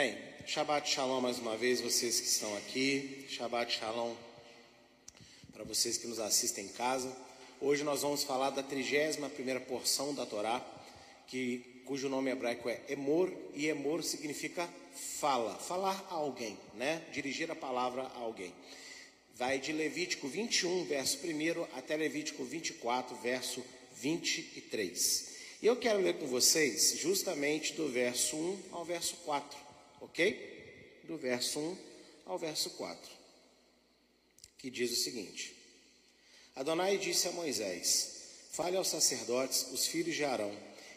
Bem, Shabbat Shalom mais uma vez, vocês que estão aqui. Shabbat Shalom para vocês que nos assistem em casa. Hoje nós vamos falar da 31 primeira porção da Torá, que, cujo nome hebraico é Emor, e Emor significa fala, falar a alguém, né? Dirigir a palavra a alguém. Vai de Levítico 21, verso 1 até Levítico 24, verso 23. E eu quero ler com vocês justamente do verso 1 ao verso 4, ok? Do verso 1 ao verso 4, que diz o seguinte: Adonai disse a Moisés: Fale aos sacerdotes, os filhos de Arão,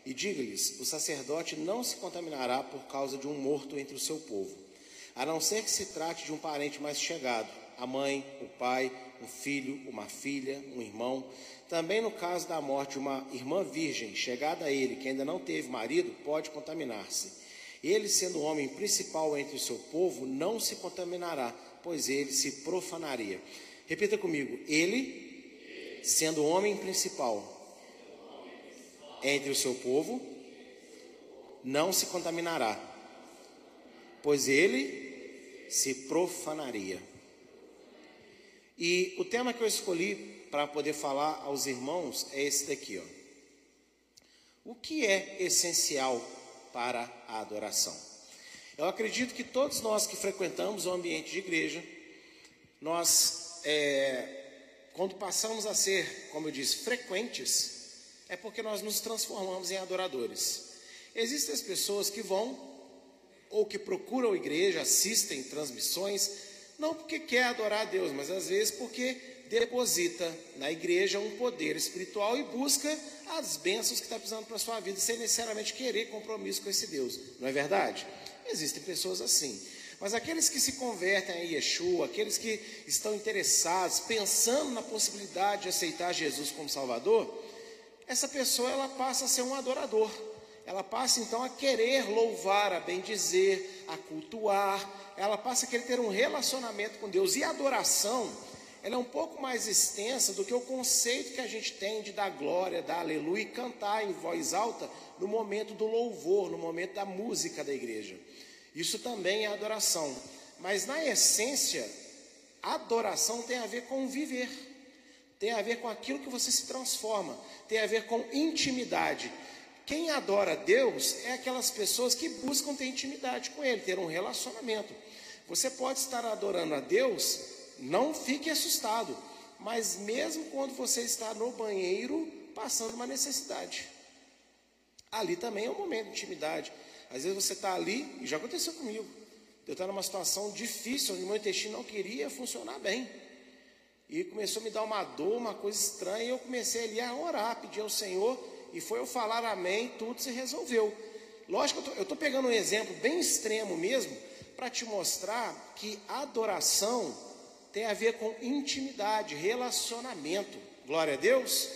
e diga-lhes: O sacerdote não se contaminará por causa de um morto entre o seu povo, a não ser que se trate de um parente mais chegado, a mãe, o pai, um filho, uma filha, um irmão. Também no caso da morte de uma irmã virgem chegada a ele, que ainda não teve marido, pode contaminar-se. Ele, sendo o homem principal entre o seu povo, não se contaminará, pois ele se profanaria. Repita comigo: ele sendo o homem principal entre o seu povo, não se contaminará, pois ele se profanaria. E o tema que eu escolhi para poder falar aos irmãos é esse daqui, ó. O que é essencial para a adoração? Eu acredito que todos nós que frequentamos o ambiente de igreja, nós é, quando passamos a ser, como eu disse, frequentes, é porque nós nos transformamos em adoradores. Existem as pessoas que vão ou que procuram a igreja, assistem transmissões, não porque quer adorar a Deus, mas às vezes porque deposita na igreja um poder espiritual e busca as bênçãos que está precisando para a sua vida, sem necessariamente querer compromisso com esse Deus. Não é verdade? Existem pessoas assim. Mas aqueles que se convertem a Yeshua, aqueles que estão interessados, pensando na possibilidade de aceitar Jesus como Salvador, essa pessoa ela passa a ser um adorador. Ela passa então a querer louvar, a bendizer, a cultuar. Ela passa a querer ter um relacionamento com Deus. E adoração, ela é um pouco mais extensa do que o conceito que a gente tem de dar glória, dar aleluia e cantar em voz alta no momento do louvor, no momento da música da igreja. Isso também é adoração. Mas na essência, adoração tem a ver com viver, tem a ver com aquilo que você se transforma, tem a ver com intimidade. Quem adora Deus é aquelas pessoas que buscam ter intimidade com Ele, ter um relacionamento. Você pode estar adorando a Deus, não fique assustado, mas mesmo quando você está no banheiro passando uma necessidade, ali também é um momento de intimidade. Às vezes você está ali, e já aconteceu comigo. Eu estava numa situação difícil, onde meu intestino não queria funcionar bem. E começou a me dar uma dor, uma coisa estranha, e eu comecei ali a orar, pedir ao Senhor, e foi eu falar amém, tudo se resolveu. Lógico, eu estou pegando um exemplo bem extremo mesmo, para te mostrar que adoração tem a ver com intimidade, relacionamento. Glória a Deus.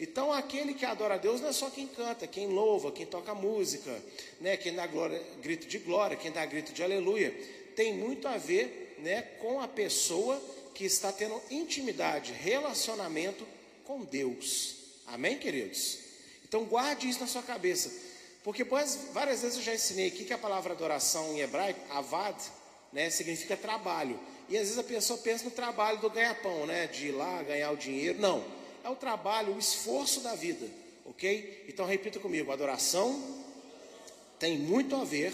Então, aquele que adora a Deus não é só quem canta, quem louva, quem toca música, né, quem dá glória, grito de glória, quem dá grito de aleluia. Tem muito a ver né, com a pessoa que está tendo intimidade, relacionamento com Deus. Amém, queridos? Então, guarde isso na sua cabeça. Porque várias vezes eu já ensinei aqui que a palavra adoração em hebraico, avad, né, significa trabalho. E às vezes a pessoa pensa no trabalho do ganha-pão, né, de ir lá ganhar o dinheiro. Não é o trabalho, o esforço da vida, ok? Então repita comigo: adoração tem muito a ver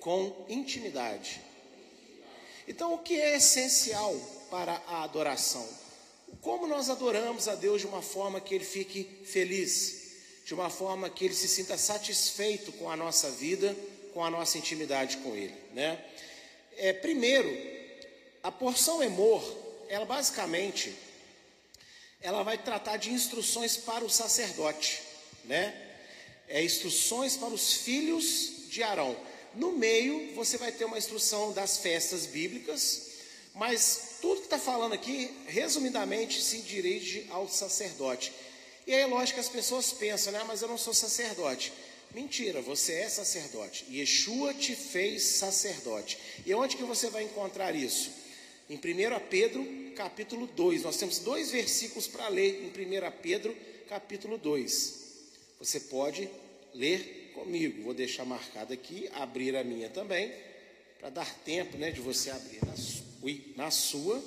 com intimidade. Então, o que é essencial para a adoração? Como nós adoramos a Deus de uma forma que Ele fique feliz, de uma forma que Ele se sinta satisfeito com a nossa vida, com a nossa intimidade com Ele, né? É, primeiro, a porção emor, ela basicamente ela vai tratar de instruções para o sacerdote, né? É instruções para os filhos de Arão. No meio, você vai ter uma instrução das festas bíblicas, mas tudo que está falando aqui, resumidamente, se dirige ao sacerdote. E aí, lógico que as pessoas pensam, né? Mas eu não sou sacerdote. Mentira, você é sacerdote. Yeshua te fez sacerdote. E onde que você vai encontrar isso? Em 1 Pedro, capítulo 2. Nós temos dois versículos para ler em 1 Pedro, capítulo 2. Você pode ler comigo. Vou deixar marcado aqui, abrir a minha também, para dar tempo né, de você abrir na, na sua.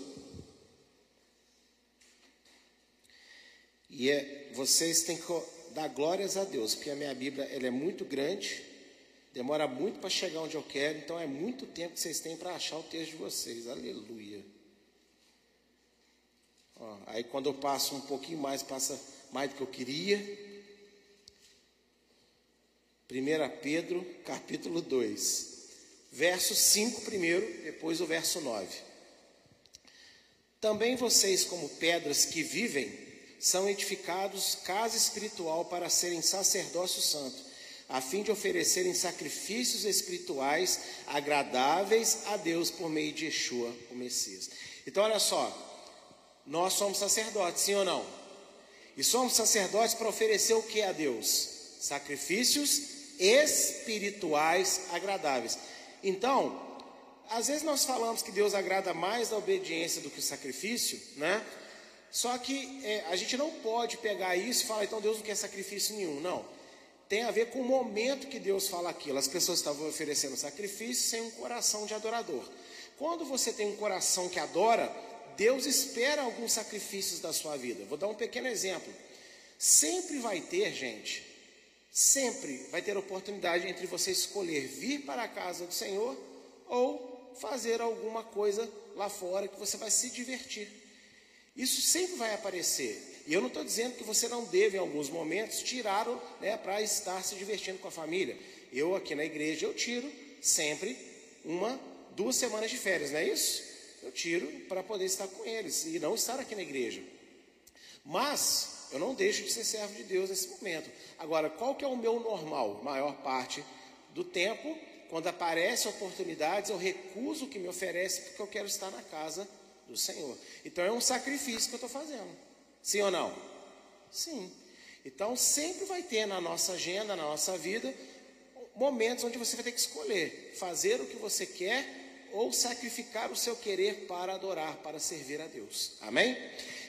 E é, vocês têm que dar glórias a Deus, porque a minha Bíblia ela é muito grande, demora muito para chegar onde eu quero, então é muito tempo que vocês têm para achar o texto de vocês. Aleluia. Ó, aí quando eu passo um pouquinho mais, passa mais do que eu queria. 1 Pedro, capítulo 2, verso 5 primeiro, depois o verso 9. Também vocês, como pedras que vivem, são edificados casa espiritual para serem sacerdócio santo, a fim de oferecerem sacrifícios espirituais agradáveis a Deus por meio de Yeshua, o Messias. Então, olha só, nós somos sacerdotes, sim ou não? E somos sacerdotes para oferecer o que a Deus? Sacrifícios espirituais agradáveis. Então, às vezes nós falamos que Deus agrada mais da obediência do que o sacrifício, né? Só que é, a gente não pode pegar isso e falar, então Deus não quer sacrifício nenhum. Não. Tem a ver com o momento que Deus fala aquilo. As pessoas estavam oferecendo sacrifício sem um coração de adorador. Quando você tem um coração que adora, Deus espera alguns sacrifícios da sua vida. Vou dar um pequeno exemplo. Sempre vai ter, gente, sempre vai ter oportunidade entre você escolher vir para a casa do Senhor ou fazer alguma coisa lá fora que você vai se divertir. Isso sempre vai aparecer. E eu não estou dizendo que você não deve, em alguns momentos, tirar né, para estar se divertindo com a família. Eu aqui na igreja, eu tiro sempre uma, duas semanas de férias, não é isso? Eu tiro para poder estar com eles e não estar aqui na igreja. Mas eu não deixo de ser servo de Deus nesse momento. Agora, qual que é o meu normal? Maior parte do tempo, quando aparecem oportunidades, eu recuso o que me oferece porque eu quero estar na casa do Senhor. Então é um sacrifício que eu estou fazendo. Sim ou não? Sim. Então sempre vai ter na nossa agenda, na nossa vida, momentos onde você vai ter que escolher fazer o que você quer ou sacrificar o seu querer para adorar, para servir a Deus. Amém?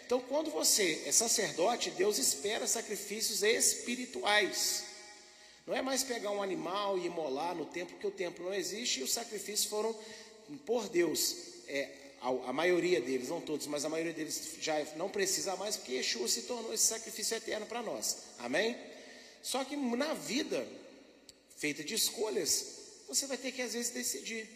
Então, quando você é sacerdote, Deus espera sacrifícios espirituais. Não é mais pegar um animal e imolar no templo, porque o templo não existe e os sacrifícios foram por Deus é, a, maioria deles, não todos, mas a maioria deles já não precisa mais, porque Yeshua se tornou esse sacrifício eterno para nós. Amém? Só que na vida, feita de escolhas, você vai ter que às vezes decidir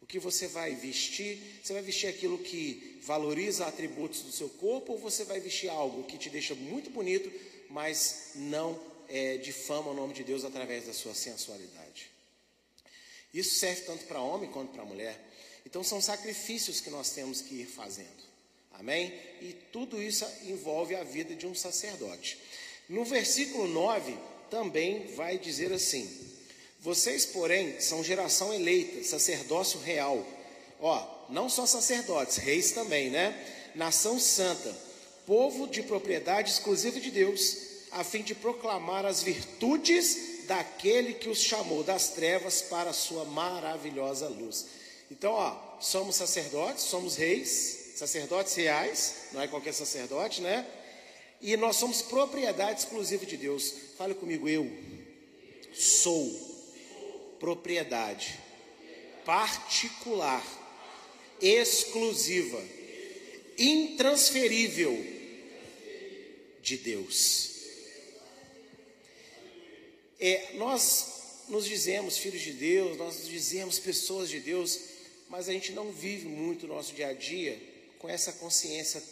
o que você vai vestir. Você vai vestir aquilo que valoriza atributos do seu corpo, ou você vai vestir algo que te deixa muito bonito, mas não é, difama o nome de Deus através da sua sensualidade. Isso serve tanto para homem quanto para mulher. Então são sacrifícios que nós temos que ir fazendo. Amém? E tudo isso envolve a vida de um sacerdote. No versículo 9 também vai dizer assim: Vocês, porém, são geração eleita, sacerdócio real. Ó, não só sacerdotes, reis também, né? Nação santa, povo de propriedade exclusiva de Deus, a fim de proclamar as virtudes daquele que os chamou das trevas para a sua maravilhosa luz. Então, ó, somos sacerdotes, somos reis, sacerdotes reais, não é qualquer sacerdote, né? E nós somos propriedade exclusiva de Deus. Fale comigo, eu sou propriedade particular, exclusiva, intransferível de Deus. É, nós nos dizemos filhos de Deus, nós nos dizemos pessoas de Deus, mas a gente não vive muito o nosso dia a dia com essa consciência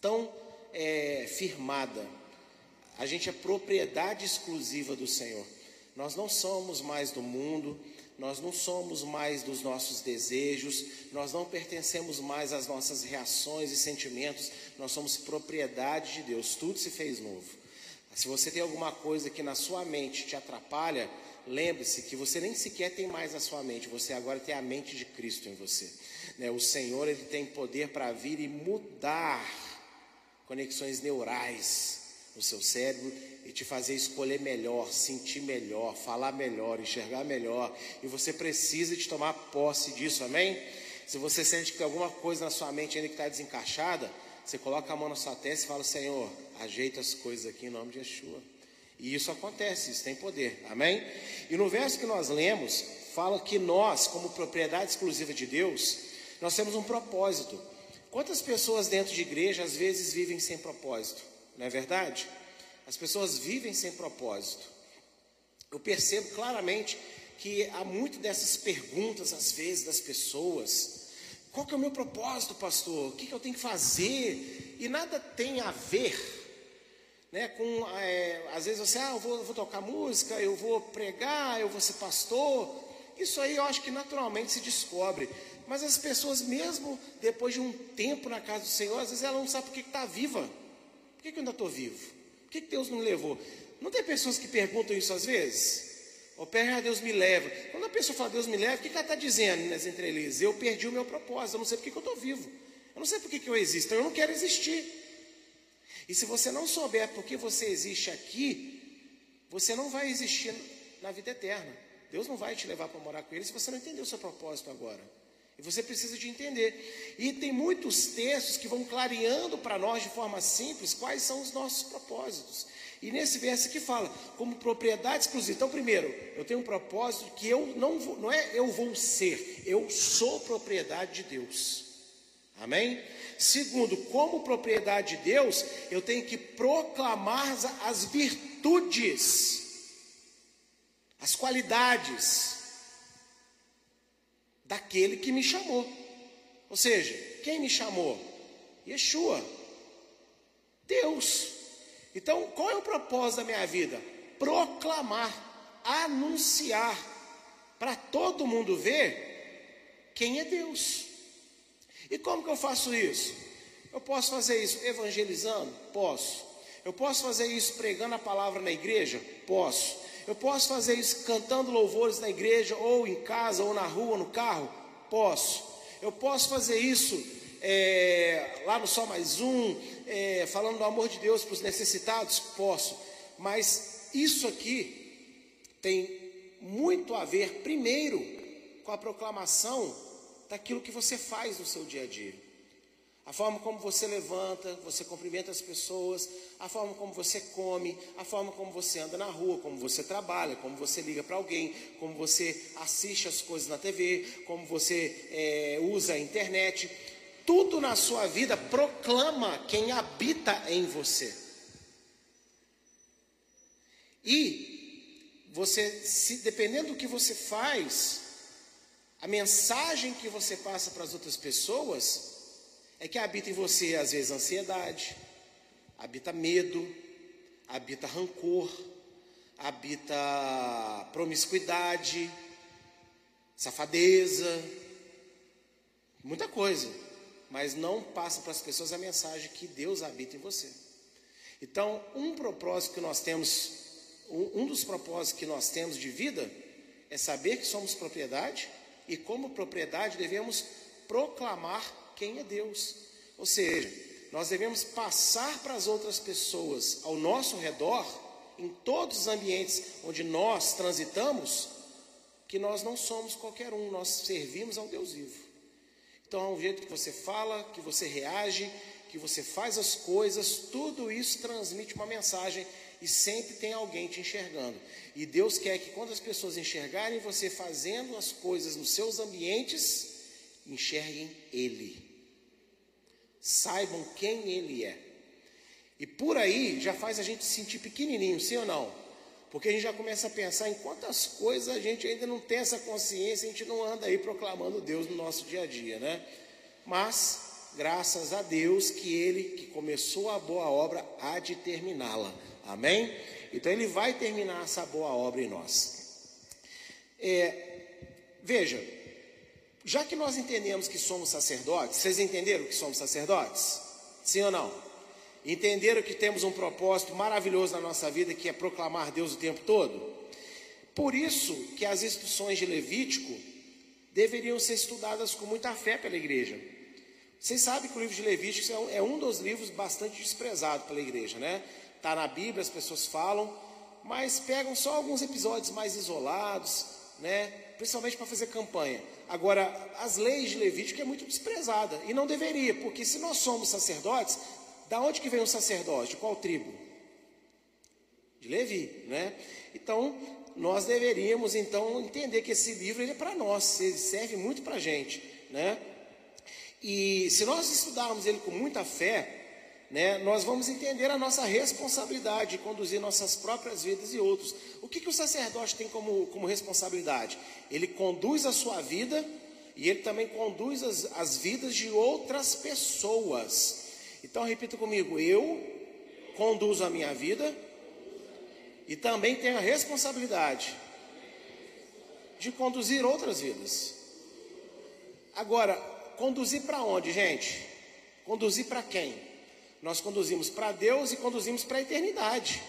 tão é, firmada. A gente é propriedade exclusiva do Senhor. Nós não somos mais do mundo, nós não somos mais dos nossos desejos, nós não pertencemos mais às nossas reações e sentimentos, nós somos propriedade de Deus, tudo se fez novo. Se você tem alguma coisa que na sua mente te atrapalha, lembre-se que você nem sequer tem mais a sua mente, você agora tem a mente de Cristo em você. Né? O Senhor ele tem poder para vir e mudar conexões neurais no seu cérebro e te fazer escolher melhor, sentir melhor, falar melhor, enxergar melhor. E você precisa de tomar posse disso, amém? Se você sente que alguma coisa na sua mente ainda está desencaixada, você coloca a mão na sua testa e fala: Senhor, ajeita as coisas aqui em nome de Yeshua. E isso acontece, isso tem poder. Amém? E no verso que nós lemos, fala que nós, como propriedade exclusiva de Deus, nós temos um propósito. Quantas pessoas dentro de igreja às vezes vivem sem propósito? Não é verdade? As pessoas vivem sem propósito. Eu percebo claramente que há muito dessas perguntas às vezes das pessoas. Qual que é o meu propósito, pastor? O que, que eu tenho que fazer? E nada tem a ver né, com, é, às vezes você, ah, eu vou, vou tocar música, eu vou pregar, eu vou ser pastor. Isso aí eu acho que naturalmente se descobre. Mas as pessoas, mesmo depois de um tempo na casa do Senhor, às vezes ela não sabe por que está viva. Por que, que eu ainda estou vivo? Por que, que Deus não levou? Não tem pessoas que perguntam isso às vezes? Ou perra, Deus me leva. Quando a pessoa fala Deus me leva, o que, que ela está dizendo nas entrelinhas? Eu perdi o meu propósito, eu não sei por que, que eu estou vivo. Eu não sei por que, que eu existo, eu não quero existir. E se você não souber por que você existe aqui, você não vai existir na vida eterna. Deus não vai te levar para morar com Ele se você não entender o seu propósito agora. E você precisa de entender. E tem muitos textos que vão clareando para nós de forma simples quais são os nossos propósitos. E nesse verso aqui fala, como propriedade exclusiva. Então, primeiro, eu tenho um propósito que eu não vou, não é eu vou ser, eu sou propriedade de Deus. Amém? Segundo, como propriedade de Deus, eu tenho que proclamar as virtudes, as qualidades daquele que me chamou. Ou seja, quem me chamou? Yeshua, Deus. Então, qual é o propósito da minha vida? Proclamar, anunciar, para todo mundo ver quem é Deus. E como que eu faço isso? Eu posso fazer isso evangelizando? Posso. Eu posso fazer isso pregando a palavra na igreja? Posso. Eu posso fazer isso cantando louvores na igreja, ou em casa, ou na rua, no carro? Posso. Eu posso fazer isso é, lá no Só Mais Um, é, falando do amor de Deus para os necessitados? Posso. Mas isso aqui tem muito a ver, primeiro, com a proclamação daquilo que você faz no seu dia a dia. A forma como você levanta, você cumprimenta as pessoas, a forma como você come, a forma como você anda na rua, como você trabalha, como você liga para alguém, como você assiste as coisas na TV, como você é, usa a internet. Tudo na sua vida proclama quem habita em você. E você, se, dependendo do que você faz, a mensagem que você passa para as outras pessoas é que habita em você, às vezes, ansiedade, habita medo, habita rancor, habita promiscuidade, safadeza, muita coisa, mas não passa para as pessoas a mensagem que Deus habita em você. Então, um propósito que nós temos, um dos propósitos que nós temos de vida é saber que somos propriedade e, como propriedade, devemos proclamar quem é Deus. Ou seja, nós devemos passar para as outras pessoas ao nosso redor, em todos os ambientes onde nós transitamos, que nós não somos qualquer um, nós servimos ao Deus vivo. Então, o jeito que você fala, que você reage, que você faz as coisas, tudo isso transmite uma mensagem e sempre tem alguém te enxergando. E Deus quer que quando as pessoas enxergarem você fazendo as coisas nos seus ambientes, enxerguem Ele. Saibam quem Ele é. E por aí já faz a gente se sentir pequenininho, sim ou não? Porque a gente já começa a pensar em quantas coisas a gente ainda não tem essa consciência, a gente não anda aí proclamando Deus no nosso dia a dia, né? Mas, graças a Deus que Ele que começou a boa obra há de terminá-la. Amém? Então Ele vai terminar essa boa obra em nós. É, veja, já que nós entendemos que somos sacerdotes, vocês entenderam que somos sacerdotes? Sim ou não? Entenderam que temos um propósito maravilhoso na nossa vida que é proclamar Deus o tempo todo? Por isso que as instruções de Levítico deveriam ser estudadas com muita fé pela igreja. Vocês sabem que o livro de Levítico é um dos livros bastante desprezado pela igreja, né? Está na Bíblia, as pessoas falam, mas pegam só alguns episódios mais isolados, né? principalmente para fazer campanha. Agora, as leis de Levítico é muito desprezada, e não deveria, porque se nós somos sacerdotes, da onde que vem o sacerdote? De qual tribo? de Levi, né? Então, nós deveríamos então entender que esse livro ele é para nós, ele serve muito para a gente, né? E se nós estudarmos ele com muita fé, né, nós vamos entender a nossa responsabilidade de conduzir nossas próprias vidas e outros. O que, que o sacerdote tem como, como responsabilidade? Ele conduz a sua vida e ele também conduz as, as vidas de outras pessoas. Então, repita comigo: eu conduzo a minha vida e também tenho a responsabilidade de conduzir outras vidas. Agora, conduzir para onde, gente? Conduzir para quem? Nós conduzimos para Deus e conduzimos para a eternidade.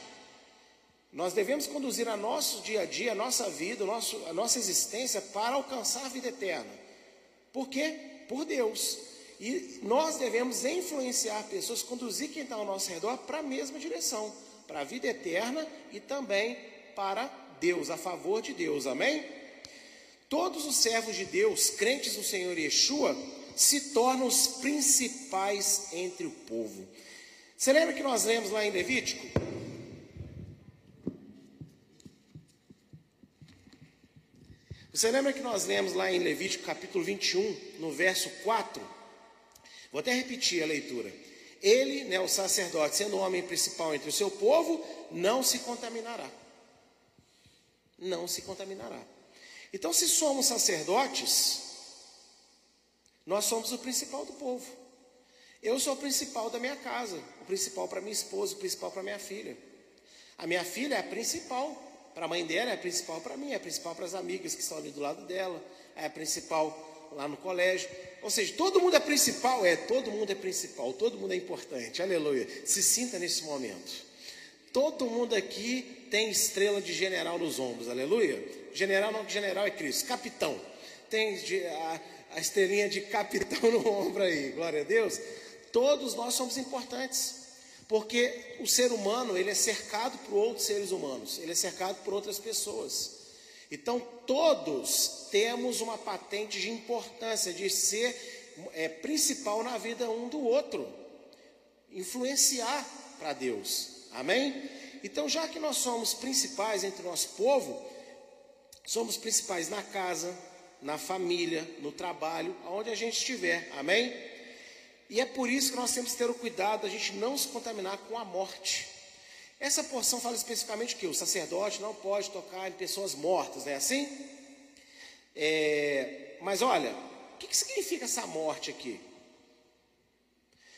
Nós devemos conduzir a nosso dia a dia, a nossa vida, a, nosso, a nossa existência para alcançar a vida eterna. Por quê? Por Deus. E nós devemos influenciar pessoas, conduzir quem está ao nosso redor para a mesma direção para a vida eterna e também para Deus, a favor de Deus, amém? Todos os servos de Deus, crentes no Senhor Yeshua, se tornam os principais entre o povo. Você lembra que nós lemos lá em Levítico? Você lembra que nós lemos lá em Levítico capítulo 21, no verso 4? Vou até repetir a leitura. Ele, né, o sacerdote, sendo o homem principal entre o seu povo, não se contaminará. Não se contaminará. Então, se somos sacerdotes, nós somos o principal do povo. Eu sou o principal da minha casa, o principal para minha esposa, o principal para minha filha. A minha filha é a principal para a mãe dela, é a principal para mim, é a principal para as amigas que estão ali do lado dela, é a principal lá no colégio. Ou seja, todo mundo é principal? É, todo mundo é principal, todo mundo é importante. Aleluia. Se sinta nesse momento. Todo mundo aqui tem estrela de general nos ombros, aleluia. General não, general é Cristo, capitão. Tem a, a estrelinha de capitão no ombro aí, glória a Deus. Todos nós somos importantes. Porque o ser humano, ele é cercado por outros seres humanos, ele é cercado por outras pessoas. Então, todos temos uma patente de importância, de ser é, principal na vida um do outro, influenciar para Deus, amém? Então, já que nós somos principais entre o nosso povo, somos principais na casa, na família, no trabalho, aonde a gente estiver, amém? E é por isso que nós temos que ter o cuidado da gente não se contaminar com a morte. Essa porção fala especificamente que o sacerdote não pode tocar em pessoas mortas, não é assim? É, mas olha, o que, que significa essa morte aqui?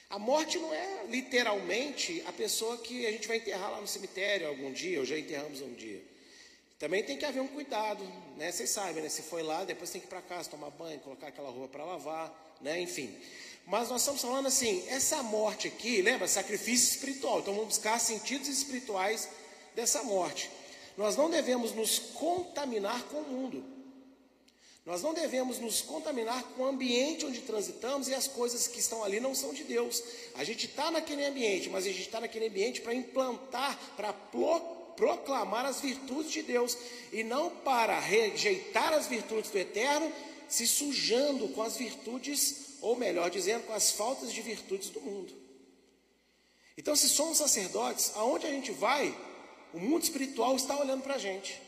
A morte não é literalmente a pessoa que a gente vai enterrar lá no cemitério algum dia, ou já enterramos um dia. Também tem que haver um cuidado, né? Vocês sabem, né? Se foi lá, depois tem que ir para casa tomar banho, colocar aquela roupa para lavar, né? Enfim. Mas nós estamos falando assim, essa morte aqui, lembra? Sacrifício espiritual. Então vamos buscar sentidos espirituais dessa morte. Nós não devemos nos contaminar com o mundo. Nós não devemos nos contaminar com o ambiente onde transitamos e as coisas que estão ali não são de Deus. A gente está naquele ambiente, mas a gente está naquele ambiente para implantar, para proclamar as virtudes de Deus e não para rejeitar as virtudes do eterno, se sujando com as virtudes ou melhor dizendo, com as faltas de virtudes do mundo. Então, se somos sacerdotes, aonde a gente vai, o mundo espiritual está olhando para a gente.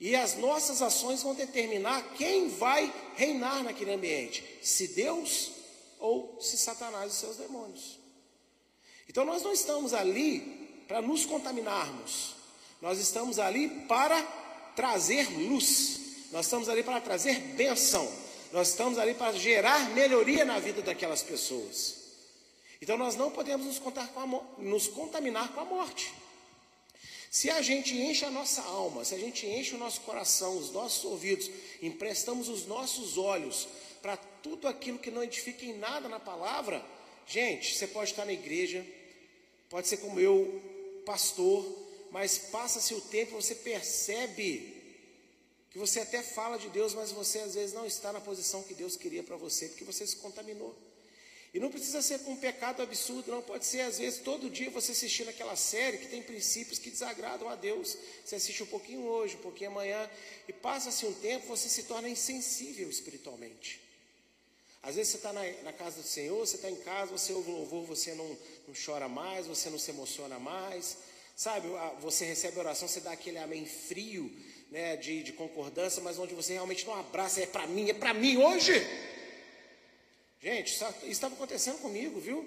E as nossas ações vão determinar quem vai reinar naquele ambiente: se Deus ou se Satanás e seus demônios. Então, nós não estamos ali para nos contaminarmos, nós estamos ali para trazer luz, nós estamos ali para trazer bênção. Nós estamos ali para gerar melhoria na vida daquelas pessoas. Então nós não podemos nos, a, nos contaminar com a morte. Se a gente enche a nossa alma, se a gente enche o nosso coração, os nossos ouvidos, emprestamos os nossos olhos para tudo aquilo que não edifica em nada na palavra, gente, você pode estar na igreja, pode ser como eu, pastor, mas passa-se o tempo você percebe que você até fala de Deus, mas você às vezes não está na posição que Deus queria para você, porque você se contaminou. E não precisa ser com um pecado absurdo, não. Pode ser, às vezes, todo dia você assistindo aquela série que tem princípios que desagradam a Deus. Você assiste um pouquinho hoje, um pouquinho amanhã, e passa-se um tempo, você se torna insensível espiritualmente. Às vezes você está na, na, casa do Senhor, você está em casa, você ouve louvor, você não, não chora mais, você não se emociona mais, Sabe, você recebe a oração, você dá aquele amém frio, né, de, de concordância, mas onde você realmente não abraça, é para mim, é para mim hoje. Gente, isso estava acontecendo comigo, viu?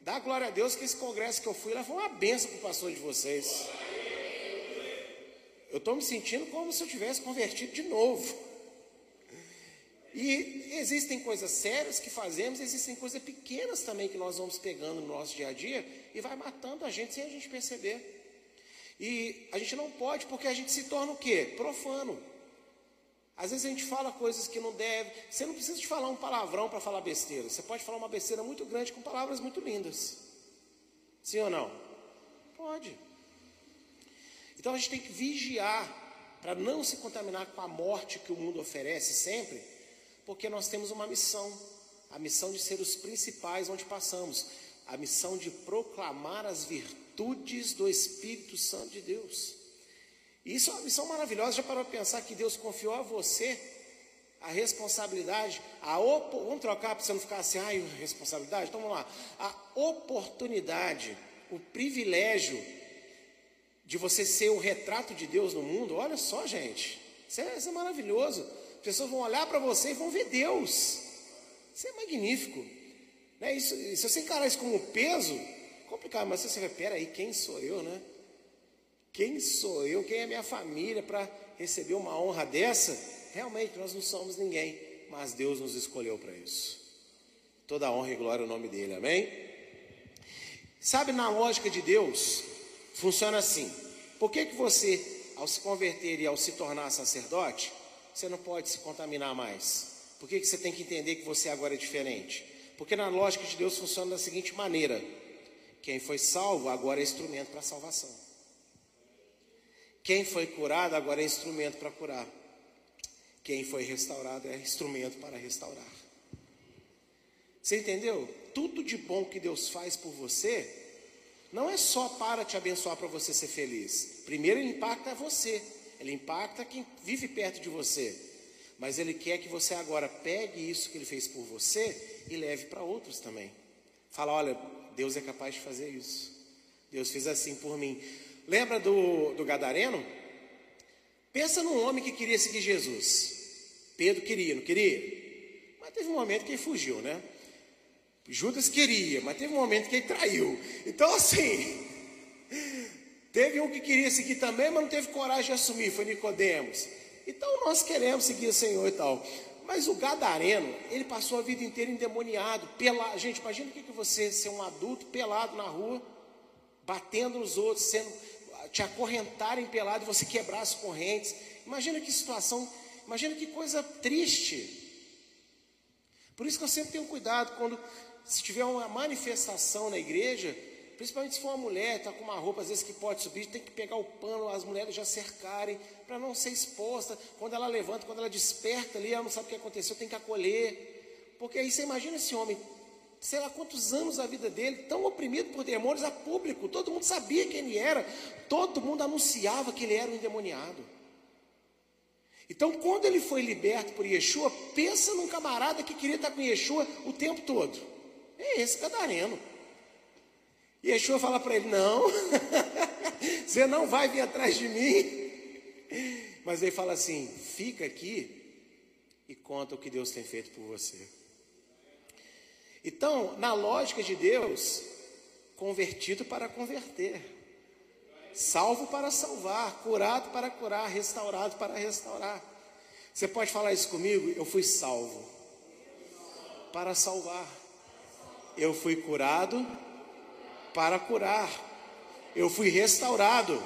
Dá glória a Deus que esse congresso que eu fui lá foi uma benção para o pastor de vocês. Eu estou me sentindo como se eu tivesse convertido de novo. E existem coisas sérias que fazemos, existem coisas pequenas também que nós vamos pegando no nosso dia a dia e vai matando a gente sem a gente perceber. E a gente não pode porque a gente se torna o quê? Profano. Às vezes a gente fala coisas que não deve. Você não precisa de falar um palavrão para falar besteira. Você pode falar uma besteira muito grande com palavras muito lindas. Sim ou não? Pode. Então a gente tem que vigiar para não se contaminar com a morte que o mundo oferece sempre, porque nós temos uma missão, a missão de ser os principais onde passamos, a missão de proclamar as virtudes do Espírito Santo de Deus. Isso é uma missão maravilhosa. Já parou para pensar que Deus confiou a você a responsabilidade, a op... vamos trocar para você não ficar assim, ai, responsabilidade? Então vamos lá. A oportunidade, o privilégio de você ser o retrato de Deus no mundo, olha só, gente, isso é, isso é maravilhoso. As pessoas vão olhar para você e vão ver Deus. Isso é magnífico. Né? Isso, se você encarar isso como peso, complicado, mas você vai, peraí, quem sou eu, né? Quem sou eu, quem é minha família para receber uma honra dessa? Realmente, nós não somos ninguém, mas Deus nos escolheu para isso. Toda honra e glória ao nome dele, amém? Sabe, na lógica de Deus, Funciona assim. Por que, que você, ao se converter e ao se tornar sacerdote, você não pode se contaminar mais? Por que, que você tem que entender que você agora é diferente? Porque na lógica de Deus funciona da seguinte maneira: quem foi salvo agora é instrumento para salvação. Quem foi curado agora é instrumento para curar. Quem foi restaurado é instrumento para restaurar. Você entendeu? Tudo de bom que Deus faz por você não é só para te abençoar para você ser feliz. Primeiro ele impacta você, ele impacta quem vive perto de você. Mas ele quer que você agora pegue isso que ele fez por você e leve para outros também. Fala, olha, Deus é capaz de fazer isso. Deus fez assim por mim. Lembra do, do Gadareno? Pensa num homem que queria seguir Jesus. Pedro queria, não queria? Mas teve um momento que ele fugiu, né? Judas queria, mas teve um momento que ele traiu. Então, assim, teve um que queria seguir também, mas não teve coragem de assumir, foi Nicodemos. Então nós queremos seguir o Senhor e tal. Mas o gadareno, ele passou a vida inteira endemoniado, pelado. Gente, imagina o que, que você ser um adulto pelado na rua, batendo nos outros, sendo te acorrentarem pelado e você quebrar as correntes. Imagina que situação, imagina que coisa triste. Por isso que eu sempre tenho cuidado quando se tiver uma manifestação na igreja, principalmente se for uma mulher, está com uma roupa às vezes que pode subir, tem que pegar o pano, as mulheres já cercarem, para não ser exposta. Quando ela levanta, quando ela desperta ali, ela não sabe o que aconteceu, tem que acolher. Porque aí você imagina esse homem, sei lá quantos anos da vida dele, tão oprimido por demônios a público, todo mundo sabia quem ele era, todo mundo anunciava que ele era um endemoniado. Então, quando ele foi liberto por Yeshua, pensa num camarada que queria estar com Yeshua o tempo todo. É esse gadareno. E Yeshua fala para ele: Não, você não vai vir atrás de mim. Mas ele fala assim: Fica aqui e conta o que Deus tem feito por você. Então, na lógica de Deus, convertido para converter, salvo para salvar, curado para curar, restaurado para restaurar. Você pode falar isso comigo? Eu fui salvo para salvar. Eu fui curado para curar. Eu fui restaurado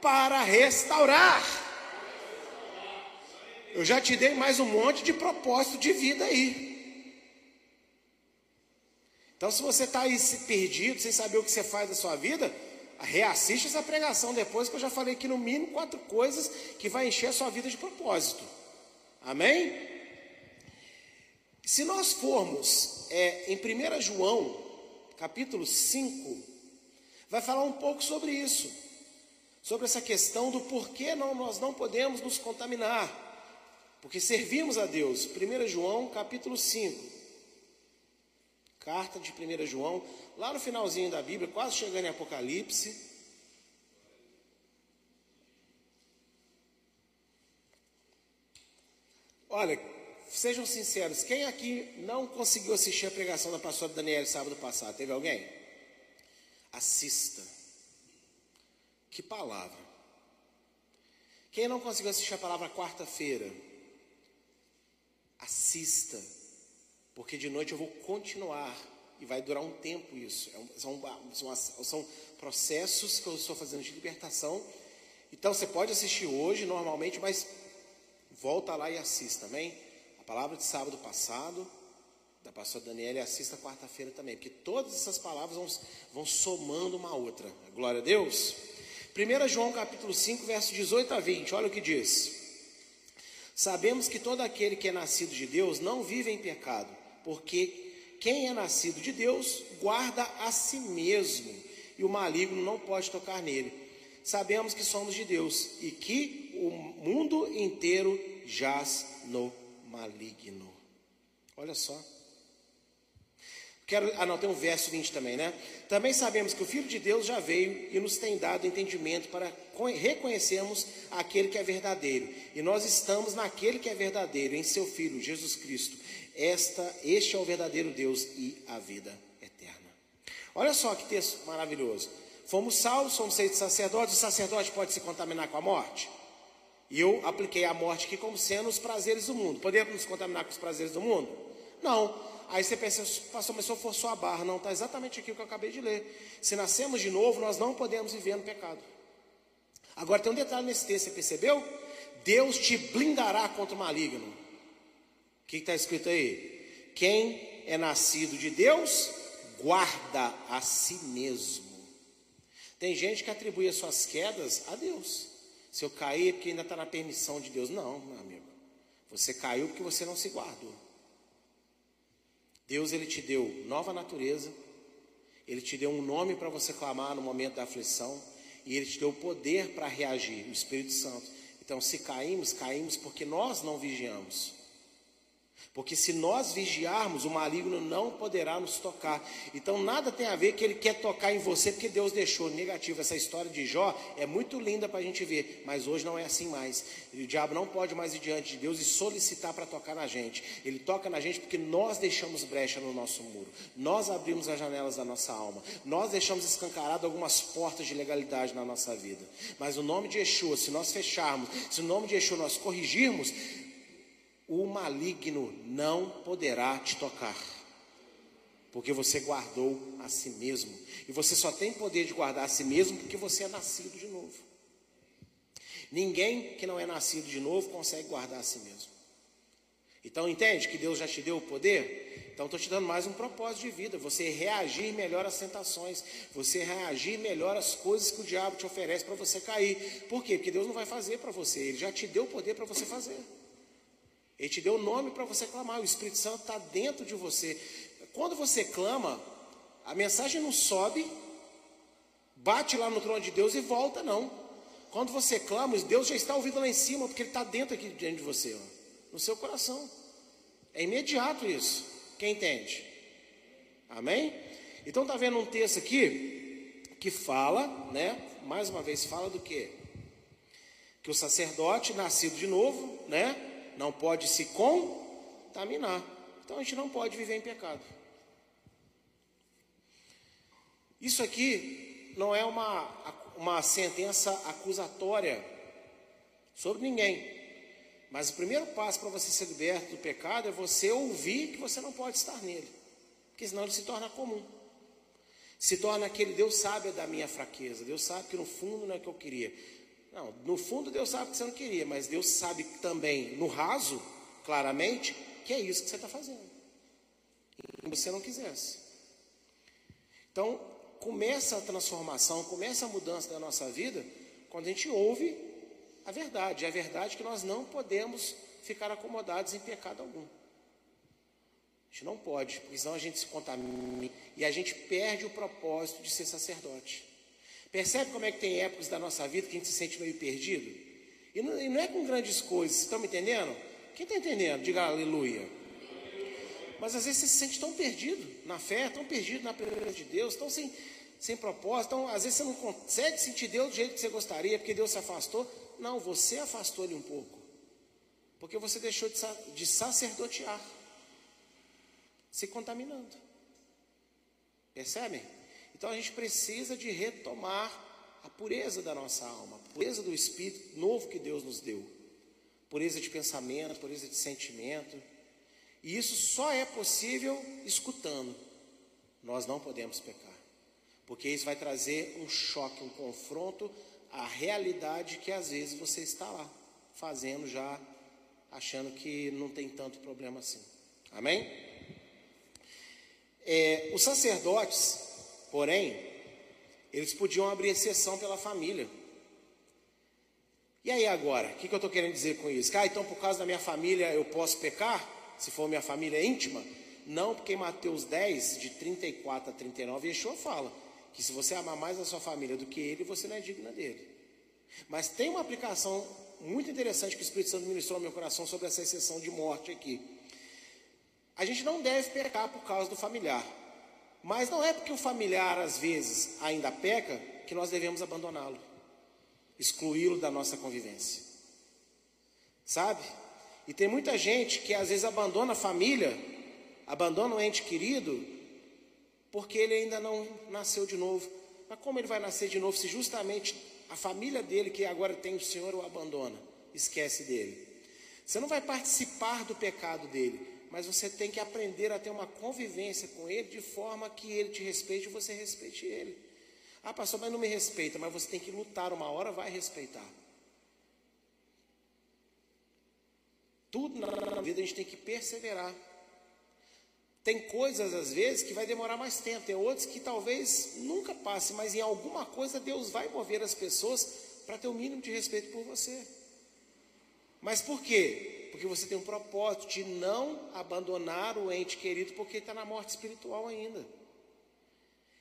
para restaurar. Eu já te dei mais um monte de propósito de vida aí. Então, se você está aí perdido, sem saber o que você faz da sua vida, reassiste essa pregação depois, que eu já falei aqui no mínimo quatro coisas que vai encher a sua vida de propósito. Amém? Se nós formos é, em 1 João, capítulo 5, vai falar um pouco sobre isso, sobre essa questão do porquê não, nós não podemos nos contaminar, porque servimos a Deus. 1 João, capítulo 5. Carta de 1 João, lá no finalzinho da Bíblia, quase chegando em Apocalipse. Olha, sejam sinceros, quem aqui não conseguiu assistir a pregação da pastora Daniela sábado passado? Teve alguém? Assista. Que palavra. Quem não conseguiu assistir a palavra quarta-feira? Assista. Porque de noite eu vou continuar. E vai durar um tempo isso. É são, são, são processos que eu estou fazendo de libertação. Então você pode assistir hoje normalmente, mas volta lá e assista, amém? Palavra de sábado passado, da pastora Daniela, e assista quarta-feira também, porque todas essas palavras vão, vão somando uma outra. Glória a Deus. 1 João capítulo 5, verso 18 a 20, olha o que diz. Sabemos que todo aquele que é nascido de Deus não vive em pecado, porque quem é nascido de Deus guarda a si mesmo, e o maligno não pode tocar nele. Sabemos que somos de Deus e que o mundo inteiro jaz no maligno. Olha só. Quero, ah, não, tem um verso 20 também, né? Também sabemos que o Filho de Deus já veio e nos tem dado entendimento para reconhecermos aquele que é verdadeiro. E nós estamos naquele que é verdadeiro, em seu Filho, Jesus Cristo. Esta, este é o verdadeiro Deus e a vida eterna. Olha só que texto maravilhoso. Fomos salvos, somos feitos sacerdotes, o sacerdote pode se contaminar com a morte? E eu apliquei a morte aqui como sendo os prazeres do mundo. Podemos nos contaminar com os prazeres do mundo? Não. Aí você pensa, pastor, mas se eu forçou a barra. Não, está exatamente aqui o que eu acabei de ler. Se nascemos de novo, nós não podemos viver no pecado. Agora tem um detalhe nesse texto, você percebeu? Deus te blindará contra o maligno. O que está escrito aí? Quem é nascido de Deus, guarda a si mesmo. Tem gente que atribui as suas quedas a Deus. Se eu cair, é porque ainda está na permissão de Deus. Não, meu amigo. Você caiu porque você não se guardou. Deus ele te deu nova natureza, ele te deu um nome para você clamar no momento da aflição e ele te deu poder para reagir, o Espírito Santo. Então, se caímos, caímos porque nós não vigiamos. Porque se nós vigiarmos, o maligno não poderá nos tocar. Então nada tem a ver que ele quer tocar em você porque Deus deixou negativo. Essa história de Jó é muito linda para a gente ver, mas hoje não é assim mais. O diabo não pode mais ir diante de Deus e solicitar para tocar na gente. Ele toca na gente porque nós deixamos brecha no nosso muro. Nós abrimos as janelas da nossa alma. Nós deixamos escancarado algumas portas de legalidade na nossa vida. Mas o nome de Yeshua, se nós fecharmos, se o nome de Yeshua nós corrigirmos, o maligno não poderá te tocar, porque você guardou a si mesmo. E você só tem poder de guardar a si mesmo porque você é nascido de novo. Ninguém que não é nascido de novo consegue guardar a si mesmo. Então entende que Deus já te deu o poder? Então estou te dando mais um propósito de vida. Você reagir melhor às tentações, você reagir melhor às coisas que o diabo te oferece para você cair. Por quê? Porque Deus não vai fazer para você, Ele já te deu o poder para você fazer. Ele te deu o nome para você clamar. O Espírito Santo está dentro de você. Quando você clama, a mensagem não sobe, bate lá no trono de Deus e volta, não. Quando você clama, Deus já está ouvindo lá em cima, porque Ele está dentro aqui diante de você, ó, no seu coração. É imediato isso. Quem entende? Amém? Então está vendo um texto aqui que fala, né? Mais uma vez fala do que? Que o sacerdote nascido de novo, né? Não pode se contaminar. Então a gente não pode viver em pecado. Isso aqui não é uma, uma sentença acusatória sobre ninguém. Mas o primeiro passo para você ser liberto do pecado é você ouvir que você não pode estar nele. Porque senão ele se torna comum. Se torna aquele Deus sabe da minha fraqueza. Deus sabe que no fundo não é o que eu queria. Não, no fundo Deus sabe que você não queria, mas Deus sabe também, no raso, claramente, que é isso que você está fazendo. E você não quisesse. Então, começa a transformação, começa a mudança da nossa vida quando a gente ouve a verdade. É a verdade que nós não podemos ficar acomodados em pecado algum. A gente não pode, porque senão a gente se contamina e a gente perde o propósito de ser sacerdote. Percebe como é que tem épocas da nossa vida que a gente se sente meio perdido? E não, e não é com grandes coisas, estão me entendendo? Quem está entendendo? Diga aleluia. Mas às vezes você se sente tão perdido na fé, tão perdido na presença de Deus, tão sem, sem propósito, tão, às vezes você não consegue sentir Deus do jeito que você gostaria, porque Deus se afastou. Não, você afastou ele um pouco. Porque você deixou de sacerdotear, se contaminando. Percebem? Então a gente precisa de retomar a pureza da nossa alma, a pureza do espírito novo que Deus nos deu. Pureza de pensamento, pureza de sentimento. E isso só é possível escutando. Nós não podemos pecar. Porque isso vai trazer um choque, um confronto à realidade que às vezes você está lá, fazendo já, achando que não tem tanto problema assim. Amém? É, os sacerdotes, porém, eles podiam abrir exceção pela família. E aí agora, o que, que eu estou querendo dizer com isso? Ah, então por causa da minha família eu posso pecar? Se for minha família íntima? Não, porque em Mateus 10, de 34 a 39, Yeshua fala que se você amar mais a sua família do que ele, você não é digna dele. Mas tem uma aplicação muito interessante que o Espírito Santo ministrou ao meu coração sobre essa exceção de morte aqui. A gente não deve pecar por causa do familiar. Mas não é porque o familiar, às vezes, ainda peca, que nós devemos abandoná-lo, excluí-lo da nossa convivência. Sabe? E tem muita gente que às vezes abandona a família, abandona o ente querido, porque ele ainda não nasceu de novo. Mas como ele vai nascer de novo se justamente a família dele, que agora tem o Senhor, o abandona? Esquece dele. Você não vai participar do pecado dele, mas você tem que aprender a ter uma convivência com ele de forma que ele te respeite e você respeite ele. Ah, pastor, mas não me respeita, mas você tem que lutar, uma hora vai respeitar. Tudo na vida a gente tem que perseverar. Tem coisas, às vezes, que vai demorar mais tempo, tem outras que talvez nunca passe, mas em alguma coisa Deus vai mover as pessoas para ter o mínimo de respeito por você. Mas por quê? Porque você tem um propósito de não abandonar o ente querido porque está na morte espiritual ainda.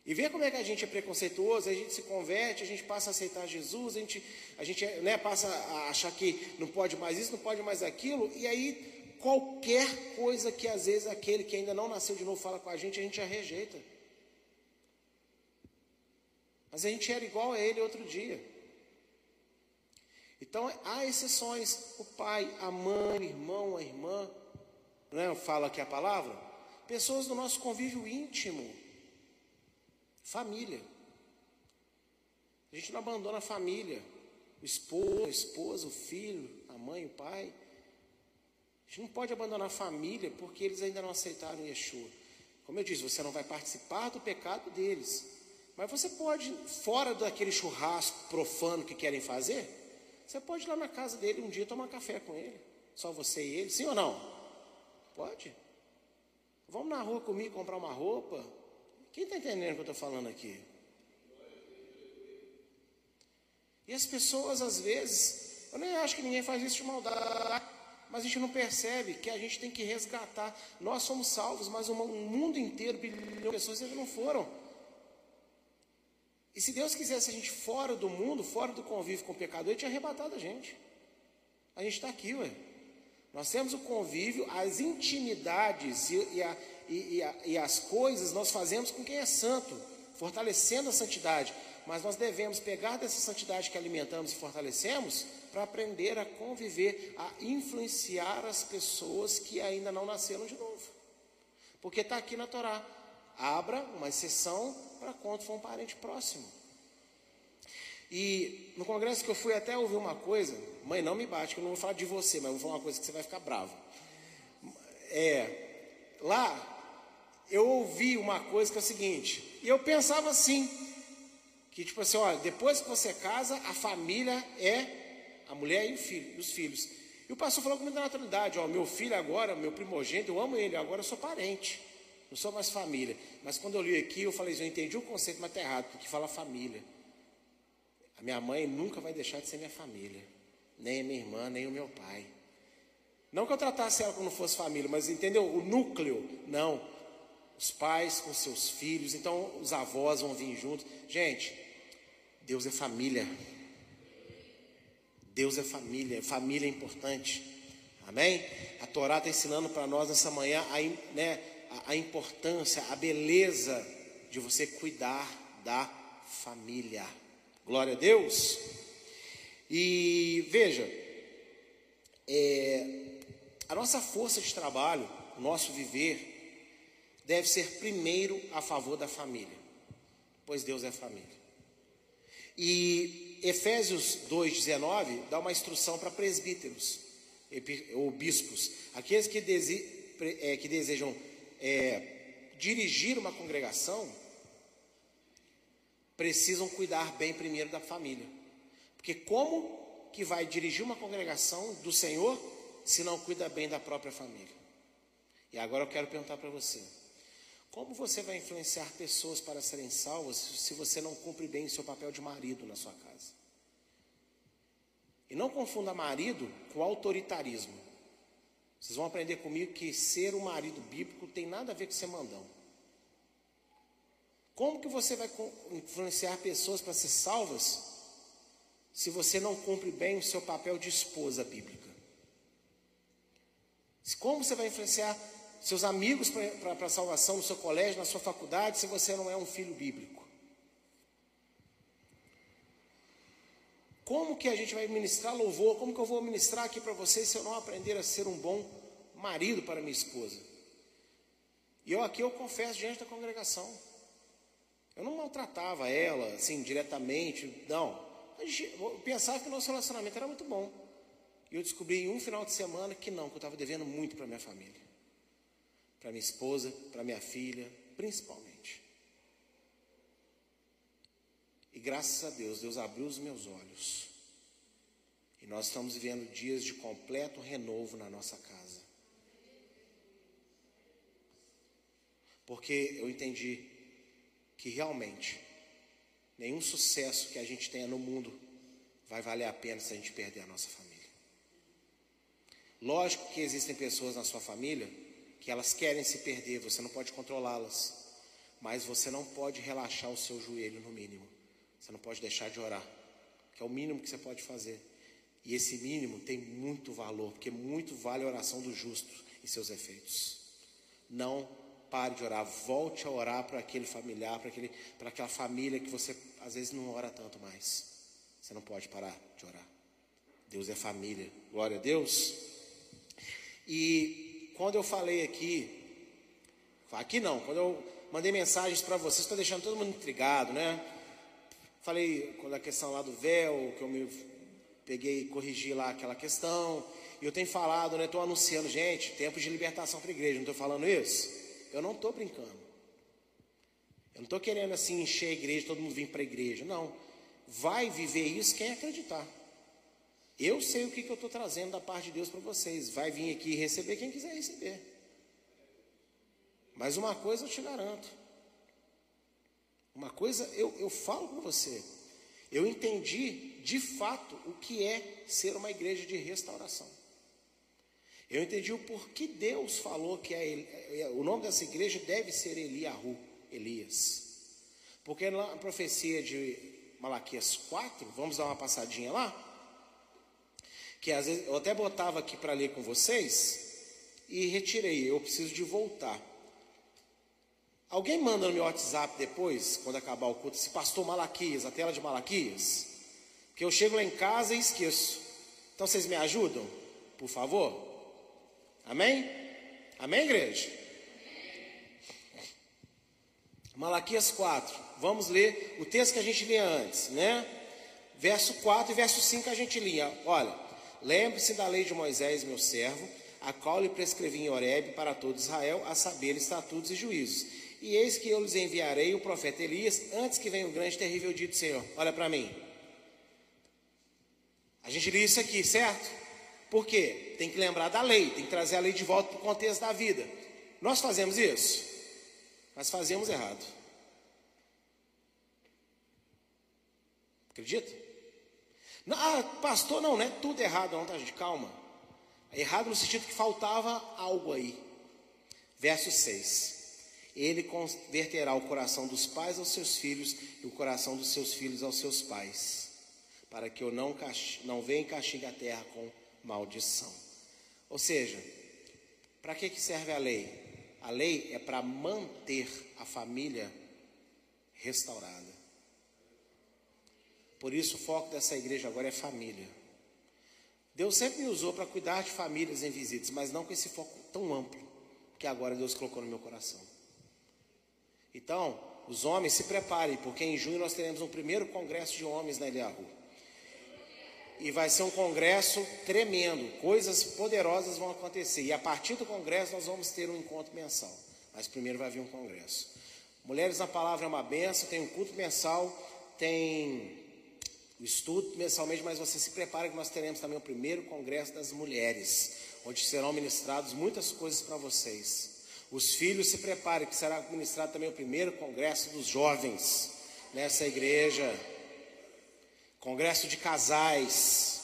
E vê como é que a gente é preconceituoso, a gente se converte, a gente passa a aceitar Jesus, a gente, a gente né, passa a achar que não pode mais isso, não pode mais aquilo, e aí qualquer coisa que às vezes aquele que ainda não nasceu de novo fala com a gente, a gente já rejeita. Mas a gente era igual a ele outro dia. Então há exceções. O pai, a mãe, o irmão, a irmã, né, fala aqui a palavra. Pessoas do nosso convívio íntimo. Família. A gente não abandona a família. O esposo, a esposa, o filho, a mãe, o pai. A gente não pode abandonar a família porque eles ainda não aceitaram Yeshua. Como eu disse, você não vai participar do pecado deles. Mas você pode, fora daquele churrasco profano que querem fazer, você pode ir lá na casa dele um dia tomar café com ele. Só você e ele, sim ou não? Pode. Vamos na rua comigo comprar uma roupa. Quem está entendendo o que eu estou falando aqui? E as pessoas, às vezes, eu nem acho que ninguém faz isso de maldade mas a gente não percebe que a gente tem que resgatar. Nós somos salvos, mas o mundo inteiro, bilhão de pessoas ainda não foram. E se Deus quisesse a gente fora do mundo, fora do convívio com o pecador, Ele tinha arrebatado a gente. A gente está aqui, ué. Nós temos o convívio, as intimidades e, e, a, e, a, e as coisas nós fazemos com quem é santo, fortalecendo a santidade. Mas nós devemos pegar dessa santidade que alimentamos e fortalecemos para aprender a conviver, a influenciar as pessoas que ainda não nasceram de novo. Porque está aqui na Torá. Abra uma exceção para quando for um parente próximo. E no congresso que eu fui até ouvir uma coisa, mãe, não me bate, que eu não vou falar de você, mas vou falar uma coisa que você vai ficar bravo. É, lá eu ouvi uma coisa que é o seguinte, e eu pensava assim, que tipo assim, olha, depois que você casa, a família é a mulher e, o filho, os filhos. E o pastor falou com muita naturalidade: Ó, meu filho agora, meu primogênito, eu amo ele, agora eu sou parente, não sou mais família. Mas quando eu li aqui, eu falei: eu entendi o conceito, mas está errado, porque fala família. A minha mãe nunca vai deixar de ser minha família, nem a minha irmã, nem o meu pai. Não que eu tratasse ela como não fosse família, mas entendeu? O núcleo, não. Os pais com seus filhos, então os avós vão vir juntos. Gente, Deus é família. Deus é família, família é importante. Amém? A Torá está ensinando para nós nessa manhã a, né, a, a importância, a beleza de você cuidar da família. Glória a Deus. E veja, é, nossa força de trabalho, o nosso viver, deve ser primeiro a favor da família, pois Deus é família. E Efésios 2,19 dá uma instrução para presbíteros ou bispos, aqueles que, dese, é, que desejam é, dirigir uma congregação, precisam cuidar bem primeiro da família. Porque como que vai dirigir uma congregação do Senhor se não cuida bem da própria família? E agora eu quero perguntar para você: como você vai influenciar pessoas para serem salvas se você não cumpre bem o seu papel de marido na sua casa? E não confunda marido com autoritarismo. Vocês vão aprender comigo que ser um marido bíblico tem nada a ver com ser mandão. Como que você vai influenciar pessoas para ser salvas se você não cumpre bem o seu papel de esposa bíblica? Como você vai influenciar seus amigos para a salvação no seu colégio, na sua faculdade, se você não é um filho bíblico? Como que a gente vai ministrar louvor? Como que eu vou ministrar aqui para vocês se eu não aprender a ser um bom marido para minha esposa? E eu aqui eu confesso diante da congregação. Eu não maltratava ela assim diretamente, não. Eu pensava que o nosso relacionamento era muito bom. E eu descobri em um final de semana que não, que eu estava devendo muito para minha família. Para minha esposa, para minha filha, principalmente. E graças a Deus, Deus abriu os meus olhos. E nós estamos vivendo dias de completo renovo na nossa casa. Porque eu entendi que realmente nenhum sucesso que a gente tenha no mundo vai valer a pena se a gente perder a nossa família. Lógico que existem pessoas na sua família que elas querem se perder, você não pode controlá-las, mas você não pode relaxar o seu joelho no mínimo. Você não pode deixar de orar, que é o mínimo que você pode fazer. E esse mínimo tem muito valor, porque muito vale a oração do justo e seus efeitos. Não pare de orar, volte a orar para aquele familiar, para, aquele, para aquela família que você às vezes não ora tanto mais. Você não pode parar de orar. Deus é família, glória a Deus. E quando eu falei aqui, aqui não, quando eu mandei mensagens para vocês, estou deixando todo mundo intrigado, né? Falei quando a questão lá do véu, que eu me peguei e corrigi lá aquela questão. E eu tenho falado, né? Estou anunciando, gente, tempo de libertação para a igreja. Não estou falando isso? Eu não estou brincando. Eu não estou querendo assim encher a igreja, todo mundo vir para a igreja. Não. Vai viver isso quem acreditar. Eu sei o que, que eu estou trazendo da parte de Deus para vocês. Vai vir aqui receber quem quiser receber. Mas uma coisa eu te garanto. Uma coisa eu, eu falo com você. Eu entendi de fato o que é ser uma igreja de restauração. Eu entendi o porquê Deus falou que é, é, o nome dessa igreja deve ser Eliahu, Elias. Porque na profecia de Malaquias 4, vamos dar uma passadinha lá, que às vezes eu até botava aqui para ler com vocês e retirei, eu preciso de voltar. Alguém manda no meu WhatsApp depois, quando acabar o culto, se pastor Malaquias, a tela de Malaquias? Que eu chego lá em casa e esqueço. Então vocês me ajudam, por favor? Amém? Amém, igreja? Malaquias 4. Vamos ler o texto que a gente lia antes, né? Verso 4 e verso 5 a gente lia. Olha, lembre-se da lei de Moisés, meu servo, a qual lhe prescrevi em Horebe para todo Israel, a saber estatutos e juízos e eis que eu lhes enviarei o profeta Elias antes que venha o grande e terrível dia do Senhor. Olha para mim. A gente lê isso aqui, certo? Por quê? Tem que lembrar da lei, tem que trazer a lei de volta para o contexto da vida. Nós fazemos isso, mas fazemos errado. Acredita? Não, ah, pastor, não, não é tudo errado, não, tá, gente? Calma. É errado no sentido que faltava algo aí. Verso 6 ele converterá o coração dos pais aos seus filhos e o coração dos seus filhos aos seus pais, para que eu não, não venha e castigue a terra com maldição. Ou seja, para que, que serve a lei? A lei é para manter a família restaurada. Por isso o foco dessa igreja agora é família. Deus sempre me usou para cuidar de famílias em visitas, mas não com esse foco tão amplo que agora Deus colocou no meu coração. Então, os homens se preparem, porque em junho nós teremos um primeiro congresso de homens na Eliahu. E vai ser um congresso tremendo, coisas poderosas vão acontecer. E a partir do congresso nós vamos ter um encontro mensal. Mas primeiro vai vir um congresso. Mulheres na Palavra é uma benção, tem um culto mensal, tem o estudo mensalmente, mas você se prepara que nós teremos também o primeiro congresso das mulheres, onde serão ministradas muitas coisas para vocês. Os filhos se preparem, que será ministrado também o primeiro congresso dos jovens nessa igreja. Congresso de casais,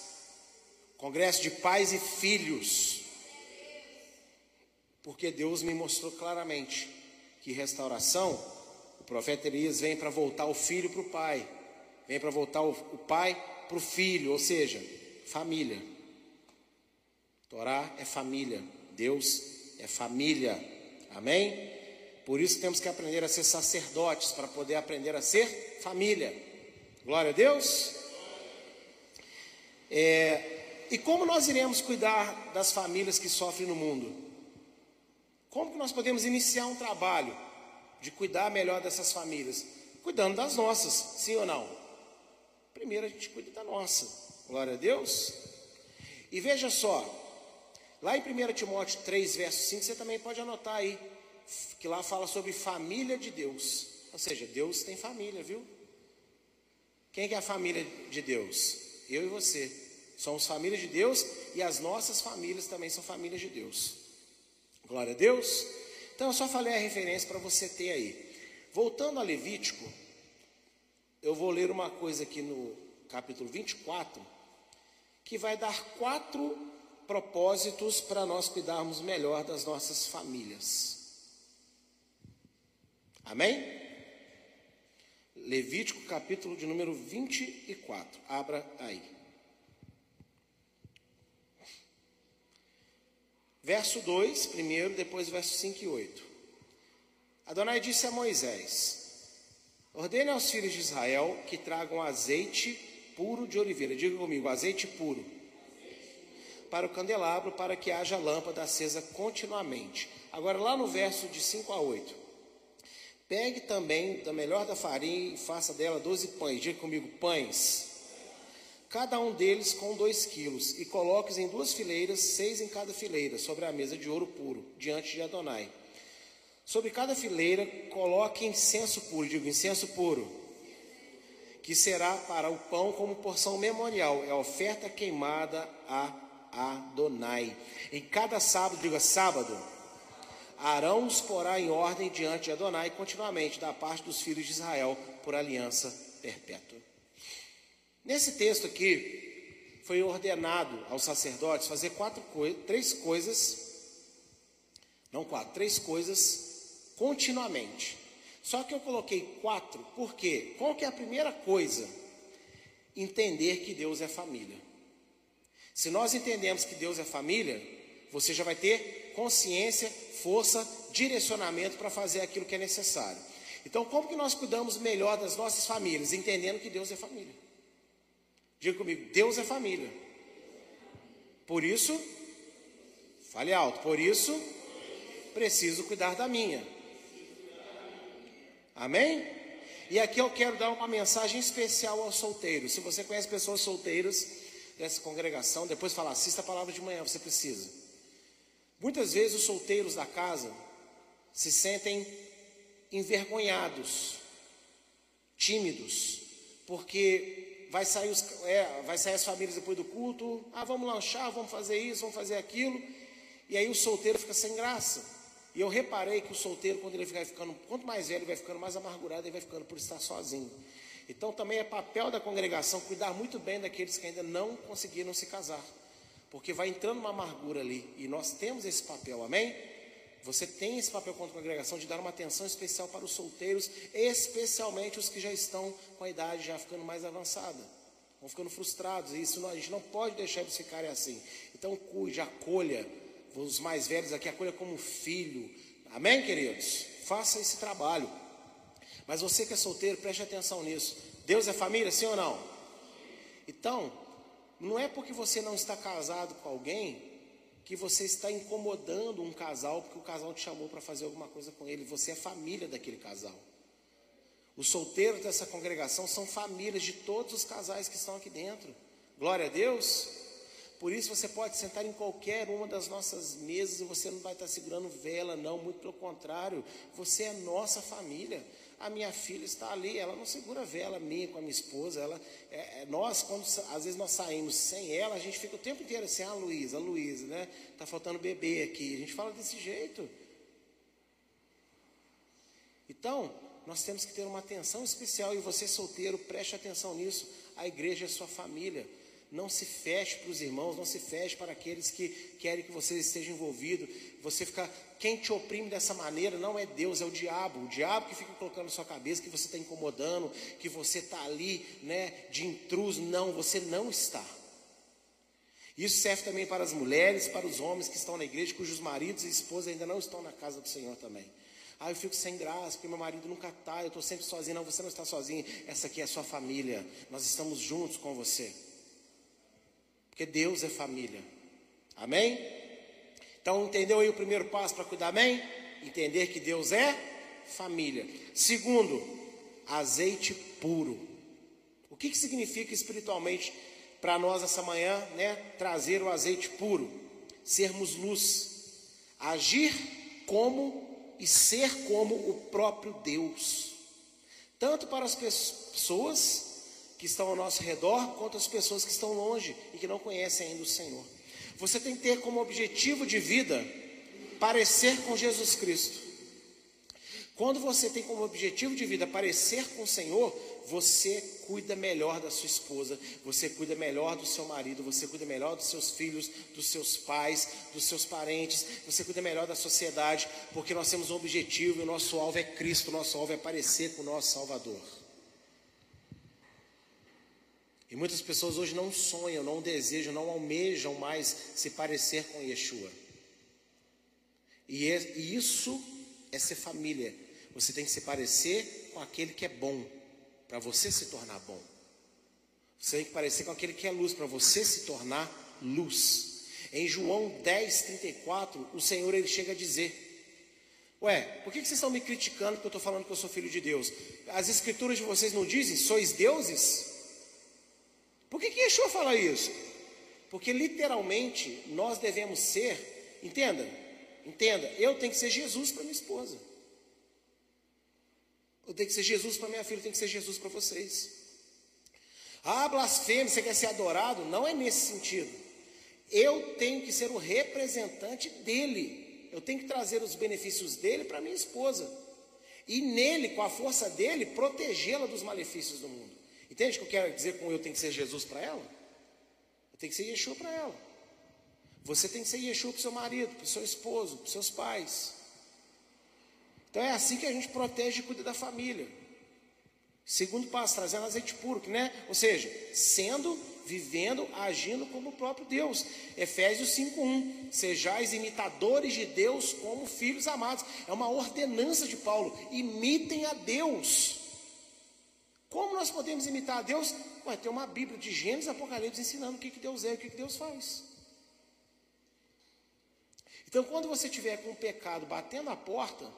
congresso de pais e filhos. Porque Deus me mostrou claramente que restauração, o profeta Elias vem para voltar o filho para o pai Vem para voltar o, o pai para o filho, ou seja, família. Torá é família, Deus é família. Amém? Por isso temos que aprender a ser sacerdotes para poder aprender a ser família. Glória a Deus. É, e como nós iremos cuidar das famílias que sofrem no mundo? Como que nós podemos iniciar um trabalho de cuidar melhor dessas famílias? Cuidando das nossas, sim ou não? primeiro a gente cuida da nossa. Glória a Deus. E veja só, lá em 1 Timóteo 3, verso 5, você também pode anotar aí, que lá fala sobre família de Deus. Ou seja, Deus tem família, viu? Quem é a família de Deus? Eu e você. Somos família de Deus e as nossas famílias também são famílias de Deus. Glória a Deus. Então eu só falei a referência para você ter aí. Voltando a Levítico, eu vou ler uma coisa aqui no capítulo 24, que vai dar quatro propósitos para nós cuidarmos melhor das nossas famílias. Amém? Levítico, capítulo de número 24. Abra aí. Verso 2, primeiro, depois verso 5 e 8. Adonai disse a Moisés: Ordene aos filhos de Israel que tragam azeite puro de oliveira. Diga comigo, azeite puro. Para o candelabro, para que haja lâmpada acesa continuamente. Agora, lá no verso de 5 a 8. Pegue também da melhor da farinha e faça dela doze pães. Diga comigo, pães. Cada um deles com dois quilos. E coloque-os em duas fileiras, seis em cada fileira, sobre a mesa de ouro puro, diante de Adonai. Sobre cada fileira, coloque incenso puro, digo incenso puro, que será para o pão como porção memorial, é a oferta queimada a Adonai. Em cada sábado, diga sábado, Arão os porá em ordem diante de Adonai continuamente, da parte dos filhos de Israel, por aliança perpétua. Nesse texto aqui, foi ordenado aos sacerdotes fazer quatro três coisas, não quatro, três coisas continuamente. Só que eu coloquei quatro, porque qual que é a primeira coisa? Entender que Deus é família. Se nós entendemos que Deus é família, você já vai ter consciência, força, direcionamento para fazer aquilo que é necessário. Então, como que nós cuidamos melhor das nossas famílias? Entendendo que Deus é família. Diga comigo, Deus é família. Por isso, fale alto, por isso, preciso cuidar da minha. Amém? E aqui eu quero dar uma mensagem especial aos solteiros. Se você conhece pessoas solteiras dessa congregação, depois fala, assista a palavra de manhã, você precisa. Muitas vezes os solteiros da casa se sentem envergonhados, tímidos, porque vai sair, os, é, vai sair as famílias depois do culto, ah, vamos lanchar, vamos fazer isso, vamos fazer aquilo, e aí o solteiro fica sem graça. E eu reparei que o solteiro, quando ele vai ficando, quanto mais velho, ele vai ficando mais amargurado, ele vai ficando por estar sozinho. Então também é papel da congregação cuidar muito bem daqueles que ainda não conseguiram se casar. Porque vai entrando uma amargura ali. E nós temos esse papel, amém? Você tem esse papel contra a congregação de dar uma atenção especial para os solteiros, especialmente os que já estão com a idade já ficando mais avançada. Vão ficando frustrados. E isso a gente não pode deixar eles ficarem assim. Então cuide, acolha os mais velhos aqui, acolha como filho. Amém, queridos? Faça esse trabalho. Mas você que é solteiro, preste atenção nisso. Deus é família, sim ou não? Então, Não é porque você não está casado com alguém que você está incomodando um casal porque o casal te chamou para fazer alguma coisa com ele. Você é família daquele casal. Os solteiros dessa congregação são famílias de todos os casais que estão aqui dentro. Glória a Deus. Por isso você pode sentar em qualquer uma das nossas mesas e você não vai estar segurando vela, não, muito pelo contrário, você é nossa família. A minha filha está ali, ela não segura vela minha com a minha esposa. Ela, é, é, nós, quando às vezes nós saímos sem ela, a gente fica o tempo inteiro assim, ah, Luísa, Luísa, né? Está faltando bebê aqui. A gente fala desse jeito. Então, nós temos que ter uma atenção especial, e você solteiro, preste atenção nisso. A igreja é sua família. Não se feche para os irmãos, não se feche para aqueles que querem que você esteja envolvido. Você fica, quem te oprime dessa maneira não é Deus, é o diabo. O diabo que fica colocando na sua cabeça que você está incomodando, que você está ali, né, de intruso. Não, você não está. Isso serve também para as mulheres, para os homens que estão na igreja, cujos maridos e esposas ainda não estão na casa do Senhor também. Ah, eu fico sem graça, porque meu marido nunca está, eu estou sempre sozinho. Não, você não está sozinho, essa aqui é a sua família. Nós estamos juntos com você. Porque Deus é família. Amém? Então, entendeu aí o primeiro passo para cuidar bem? Entender que Deus é família. Segundo, azeite puro. O que, que significa espiritualmente para nós essa manhã, né? Trazer o azeite puro, sermos luz, agir como e ser como o próprio Deus, tanto para as pessoas que estão ao nosso redor, quanto as pessoas que estão longe e que não conhecem ainda o Senhor. Você tem que ter como objetivo de vida parecer com Jesus Cristo. Quando você tem como objetivo de vida parecer com o Senhor, você cuida melhor da sua esposa, você cuida melhor do seu marido, você cuida melhor dos seus filhos, dos seus pais, dos seus parentes, você cuida melhor da sociedade, porque nós temos um objetivo e o nosso alvo é Cristo, o nosso alvo é parecer com o nosso Salvador. E muitas pessoas hoje não sonham, não desejam, não almejam mais se parecer com Yeshua. E, é, isso é ser família. Você tem que se parecer com aquele que é bom para você se tornar bom. Você tem que parecer com aquele que é luz, para você se tornar luz. Em João 10, 34, o Senhor ele chega a dizer: Ué, por que vocês estão me criticando porque eu estou falando que eu sou filho de Deus? As escrituras de vocês não dizem, sois deuses? Por que, que Yeshua fala isso? Porque literalmente nós devemos ser, entenda, entenda, eu tenho que ser Jesus para minha esposa. Eu tenho que ser Jesus para minha filha, eu tenho que ser Jesus para vocês. Ah, blasfêmia, você quer ser adorado? Não é nesse sentido. Eu tenho que ser o representante dele. Eu tenho que trazer os benefícios dele para minha esposa. E nele, com a força dele, protegê-la dos malefícios do mundo. Entende o que eu quero dizer com eu tenho que ser Jesus para ela? Eu tenho que ser Yeshua para ela. Você tem que ser Yeshua para o seu marido, para o seu esposo, para os seus pais. Então é assim que a gente protege e cuida da família. Segundo passo, trazendo azeite puro, né? Ou seja, sendo, vivendo, agindo como o próprio Deus. Efésios 5:1. Sejais imitadores de Deus como filhos amados. É uma ordenança de Paulo. Imitem a Deus. Como nós podemos imitar a Deus? Vai ter uma Bíblia de Gênesis Apocalipse ensinando o que, que Deus é e o que, que Deus faz. Então, quando você tiver com o pecado batendo a porta,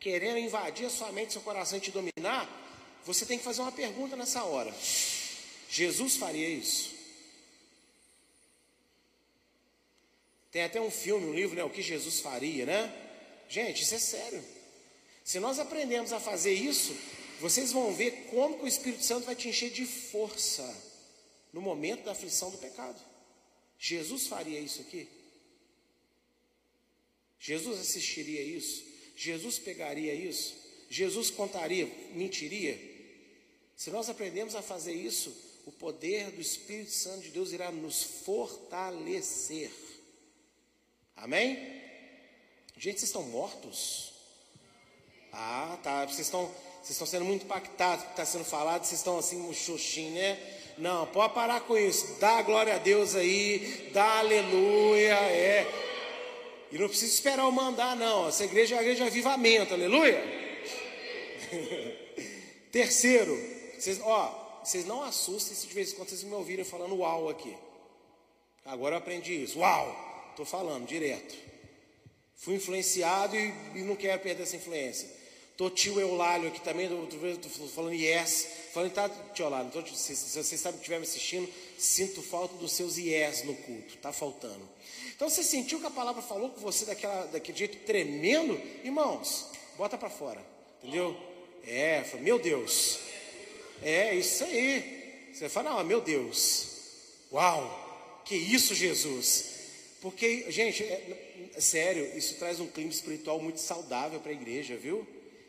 querendo invadir a sua mente, seu coração e te dominar, você tem que fazer uma pergunta nessa hora: Jesus faria isso? Tem até um filme, um livro, né? O que Jesus faria, né? Gente, isso é sério. Se nós aprendemos a fazer isso, vocês vão ver como que o Espírito Santo vai te encher de força no momento da aflição do pecado. Jesus faria isso aqui? Jesus assistiria isso? Jesus pegaria isso? Jesus contaria, mentiria? Se nós aprendemos a fazer isso, o poder do Espírito Santo de Deus irá nos fortalecer. Amém? Gente, vocês estão mortos? Ah, tá. Vocês estão, vocês estão sendo muito impactados porque está sendo falado, vocês estão assim, xoxinho, né? Não, pode parar com isso. Dá glória a Deus aí, dá aleluia, é. E não precisa esperar o mandar, não. Essa igreja é a igreja de avivamento, aleluia. Terceiro, vocês, ó, vocês não assustem se de vez em quando vocês me ouvirem falando uau aqui. Agora eu aprendi isso. Uau! Estou falando direto. Fui influenciado e, e, não quero perder essa influência. Tô tio Eulálio aqui também, estou falando yes. Falando, tá, tio Eulálio, tô, se, se você estiver me assistindo, sinto falta dos seus yes no culto. Está faltando. Então você sentiu que a palavra falou com você daquela, daquele jeito tremendo? Irmãos, bota para fora. Entendeu? É, meu Deus. É isso aí. Você fala, não, meu Deus. Uau, que isso, Jesus. Porque, gente, é, é sério, isso traz um clima espiritual muito saudável para a igreja, viu?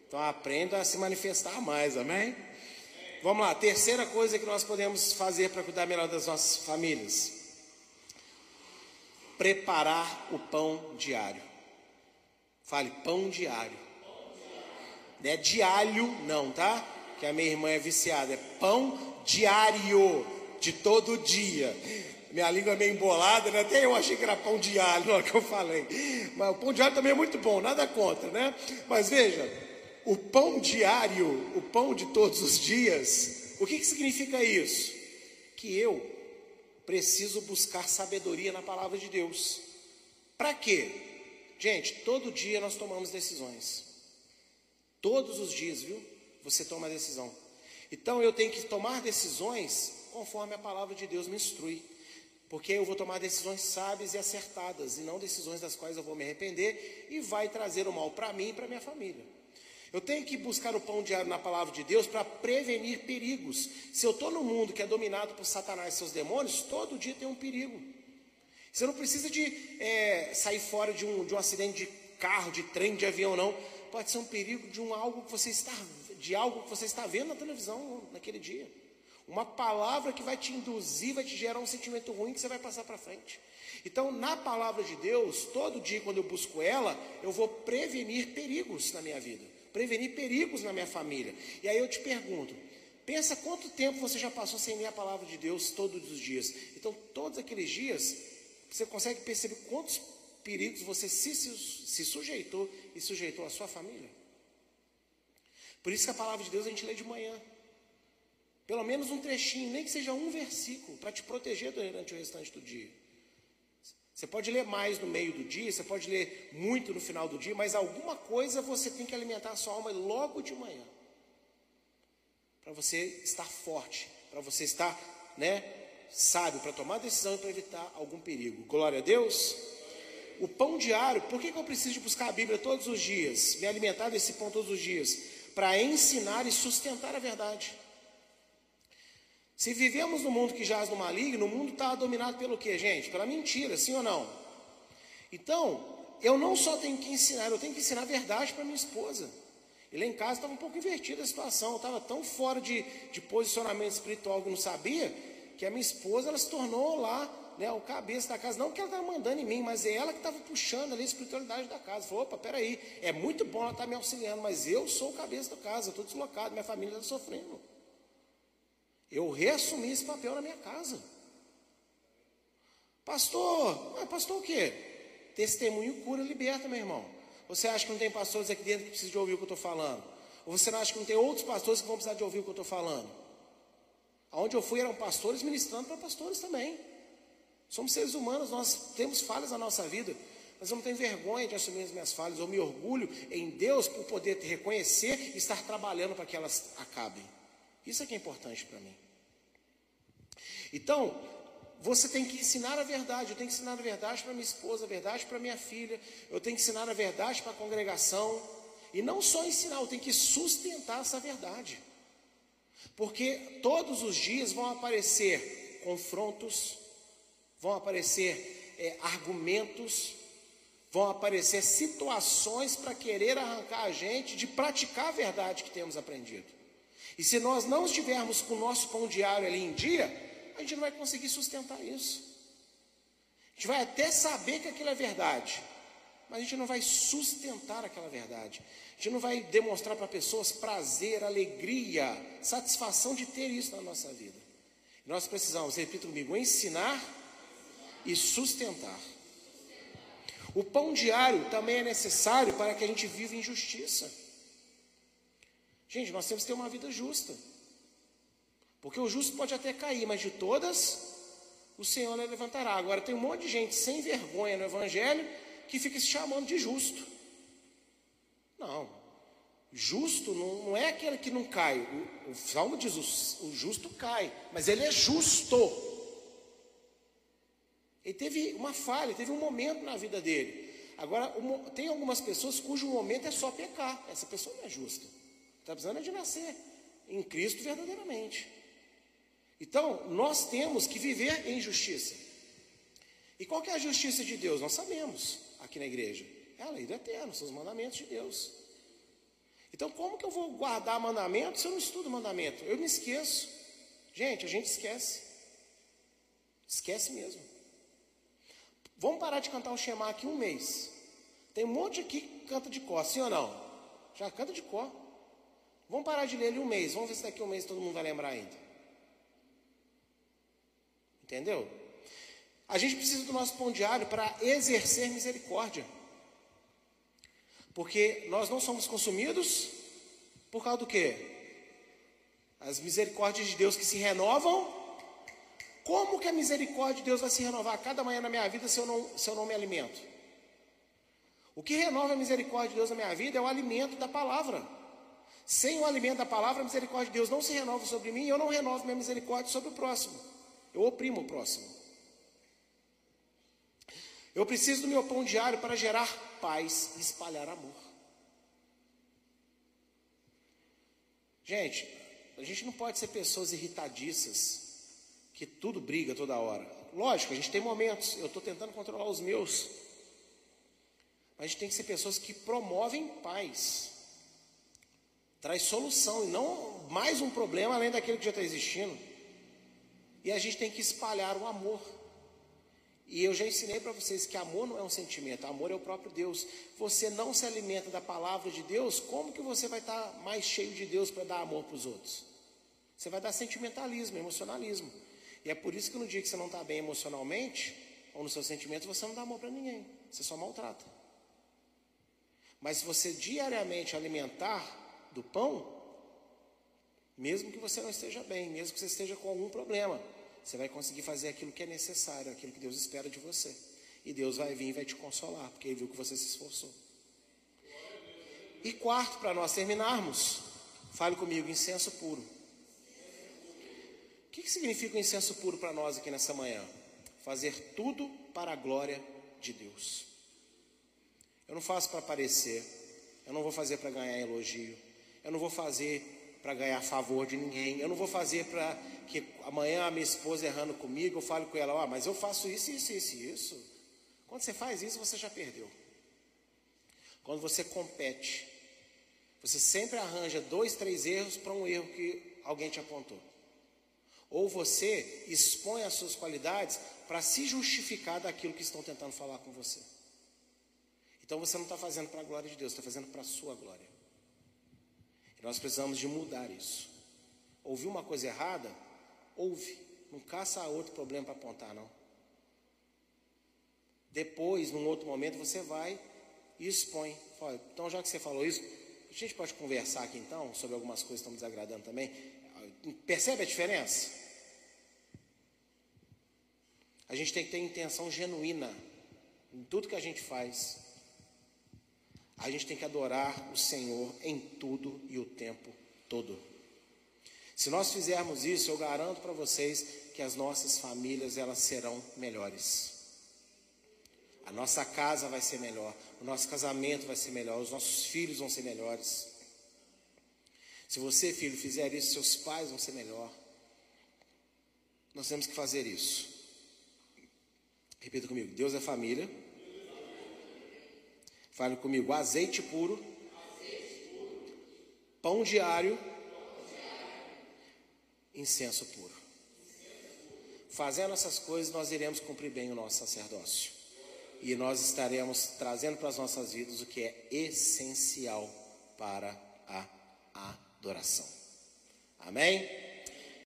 Então aprenda a se manifestar mais, amém? Vamos lá, terceira coisa que nós podemos fazer para cuidar melhor das nossas famílias preparar o pão diário. Fale, pão diário. Não é diário, não, tá? Que a minha irmã é viciada. É pão diário, de todo dia. Minha língua é meio embolada, né? até eu achei que era pão diário na hora que eu falei. Mas o pão diário também é muito bom, nada contra, né? Mas veja, o pão diário, o pão de todos os dias, o que, que significa isso? Que eu preciso buscar sabedoria na palavra de Deus. Para quê? Gente, todo dia nós tomamos decisões. Todos os dias, viu? Você toma decisão. Então eu tenho que tomar decisões conforme a palavra de Deus me instrui. Porque eu vou tomar decisões sábias e acertadas, e não decisões das quais eu vou me arrepender e vai trazer o mal para mim e para minha família. Eu tenho que buscar o pão diário na palavra de Deus para prevenir perigos. Se eu estou num mundo que é dominado por Satanás e seus demônios, todo dia tem um perigo. Você não precisa de é, sair fora de um, de um acidente de carro, de trem, de avião, não. Pode ser um perigo de um algo que você está, de algo que você está vendo na televisão naquele dia. Uma palavra que vai te induzir, vai te gerar um sentimento ruim que você vai passar para frente. Então, na palavra de Deus, todo dia quando eu busco ela, eu vou prevenir perigos na minha vida prevenir perigos na minha família. E aí eu te pergunto: pensa quanto tempo você já passou sem ler a palavra de Deus todos os dias? Então, todos aqueles dias, você consegue perceber quantos perigos você se, se, se sujeitou e sujeitou à sua família? Por isso que a palavra de Deus a gente lê de manhã. Pelo menos um trechinho, nem que seja um versículo, para te proteger durante o restante do dia. Você pode ler mais no meio do dia, você pode ler muito no final do dia, mas alguma coisa você tem que alimentar a sua alma logo de manhã. Para você estar forte, para você estar, né, sábio, para tomar decisão e para evitar algum perigo. Glória a Deus. O pão diário, por que, que eu preciso de buscar a Bíblia todos os dias? Me alimentar desse pão todos os dias? Para ensinar e sustentar a verdade. Se vivemos no mundo que jaz no maligno, o mundo está dominado pelo que, gente? Pela mentira, sim ou não? Então, eu não só tenho que ensinar, eu tenho que ensinar a verdade para minha esposa. E lá em casa estava um pouco invertida a situação, eu estava tão fora de, de posicionamento espiritual que não sabia, que a minha esposa ela se tornou lá né, o cabeça da casa. Não que ela estava mandando em mim, mas é ela que estava puxando ali a espiritualidade da casa. Falou, opa, peraí, é muito bom ela estar tá me auxiliando, mas eu sou o cabeça da casa, estou deslocado, minha família está sofrendo. Eu reassumi esse papel na minha casa. Pastor, mas pastor o quê? Testemunho cura liberta, meu irmão. Você acha que não tem pastores aqui dentro que precisam de ouvir o que eu estou falando? Ou você não acha que não tem outros pastores que vão precisar de ouvir o que eu estou falando? Aonde eu fui eram pastores ministrando para pastores também. Somos seres humanos, nós temos falhas na nossa vida, mas eu não tenho vergonha de assumir as minhas falhas. Eu me orgulho em Deus por poder reconhecer e estar trabalhando para que elas acabem. Isso é que é importante para mim. Então, você tem que ensinar a verdade. Eu tenho que ensinar a verdade para minha esposa, a verdade para minha filha. Eu tenho que ensinar a verdade para a congregação. E não só ensinar, eu tenho que sustentar essa verdade. Porque todos os dias vão aparecer confrontos, vão aparecer é, argumentos, vão aparecer situações para querer arrancar a gente de praticar a verdade que temos aprendido. E se nós não estivermos com o nosso pão diário ali em dia, a gente não vai conseguir sustentar isso. A gente vai até saber que aquilo é verdade, mas a gente não vai sustentar aquela verdade. A gente não vai demonstrar para pessoas prazer, alegria, satisfação de ter isso na nossa vida. Nós precisamos, repita comigo, ensinar e sustentar. O pão diário também é necessário para que a gente viva em justiça. Gente, nós temos que ter uma vida justa. Porque o justo pode até cair, mas de todas o Senhor levantará. Agora tem um monte de gente sem vergonha no Evangelho que fica se chamando de justo. Não. Justo não, não é aquele que não cai. O, o Salmo diz: o, o justo cai, mas ele é justo. Ele teve uma falha, teve um momento na vida dele. Agora, tem algumas pessoas cujo momento é só pecar. Essa pessoa não é justa. Está precisando de nascer em Cristo verdadeiramente. Então, nós temos que viver em justiça. E qual é a justiça de Deus? Nós sabemos aqui na igreja. É a lei do eterno, são os mandamentos de Deus. Então, como que eu vou guardar mandamento se eu não estudo mandamento? Eu me esqueço. Gente, a gente esquece. Esquece mesmo. Vamos parar de cantar o Shema aqui um mês. Tem um monte aqui que canta de cor, sim ou não? Já canta de cor. Vamos parar de ler ele um mês. Vamos ver se daqui a um mês todo mundo vai lembrar ainda. Entendeu? A gente precisa do nosso pão diário para exercer misericórdia. Porque nós não somos consumidos por causa do quê? As misericórdias de Deus que se renovam. Como que a misericórdia de Deus vai se renovar cada manhã na minha vida se eu não, se eu não me alimento? O que renova a misericórdia de Deus na minha vida é o alimento da palavra. Sem o alimento da palavra, a misericórdia de Deus não se renova sobre mim e eu não renovo minha misericórdia sobre o próximo. Eu oprimo o próximo. Eu preciso do meu pão diário para gerar paz e espalhar amor. Gente, a gente não pode ser pessoas irritadiças, que tudo briga toda hora. Lógico, a gente tem momentos, eu estou tentando controlar os meus. Mas a gente tem que ser pessoas que promovem paz. Traz solução e não mais um problema além daquele que já está existindo. E a gente tem que espalhar o amor. E eu já ensinei para vocês que amor não é um sentimento, amor é o próprio Deus. Você não se alimenta da palavra de Deus, como que você vai estar tá mais cheio de Deus para dar amor para os outros? Você vai dar sentimentalismo, emocionalismo. E é por isso que no dia que você não está bem emocionalmente, ou nos seus sentimentos, você não dá amor para ninguém. Você só maltrata. Mas se você diariamente alimentar do pão, mesmo que você não esteja bem, mesmo que você esteja com algum problema, você vai conseguir fazer aquilo que é necessário, aquilo que Deus espera de você. E Deus vai vir e vai te consolar, porque Ele viu que você se esforçou. E quarto, para nós terminarmos, fale comigo, incenso puro. O que, que significa o incenso puro para nós aqui nessa manhã? Fazer tudo para a glória de Deus. Eu não faço para aparecer, eu não vou fazer para ganhar elogio, eu não vou fazer para ganhar favor de ninguém, eu não vou fazer para que amanhã a minha esposa errando comigo, eu falo com ela, oh, mas eu faço isso, isso, isso, isso. Quando você faz isso, você já perdeu. Quando você compete, você sempre arranja dois, três erros para um erro que alguém te apontou. Ou você expõe as suas qualidades para se justificar daquilo que estão tentando falar com você. Então você não está fazendo para a glória de Deus, está fazendo para a sua glória. Nós precisamos de mudar isso. Ouviu uma coisa errada? ouve, não caça outro problema para apontar, não. Depois, num outro momento, você vai e expõe. Fala, então, já que você falou isso, a gente pode conversar aqui então sobre algumas coisas que estão desagradando também. Percebe a diferença? A gente tem que ter intenção genuína em tudo que a gente faz. A gente tem que adorar o Senhor em tudo e o tempo todo. Se nós fizermos isso, eu garanto para vocês que as nossas famílias elas serão melhores. A nossa casa vai ser melhor, o nosso casamento vai ser melhor, os nossos filhos vão ser melhores. Se você, filho, fizer isso, seus pais vão ser melhor. Nós temos que fazer isso. Repita comigo: Deus é família. Fale comigo: azeite puro, pão diário incenso puro. Fazendo essas coisas, nós iremos cumprir bem o nosso sacerdócio. E nós estaremos trazendo para as nossas vidas o que é essencial para a adoração. Amém?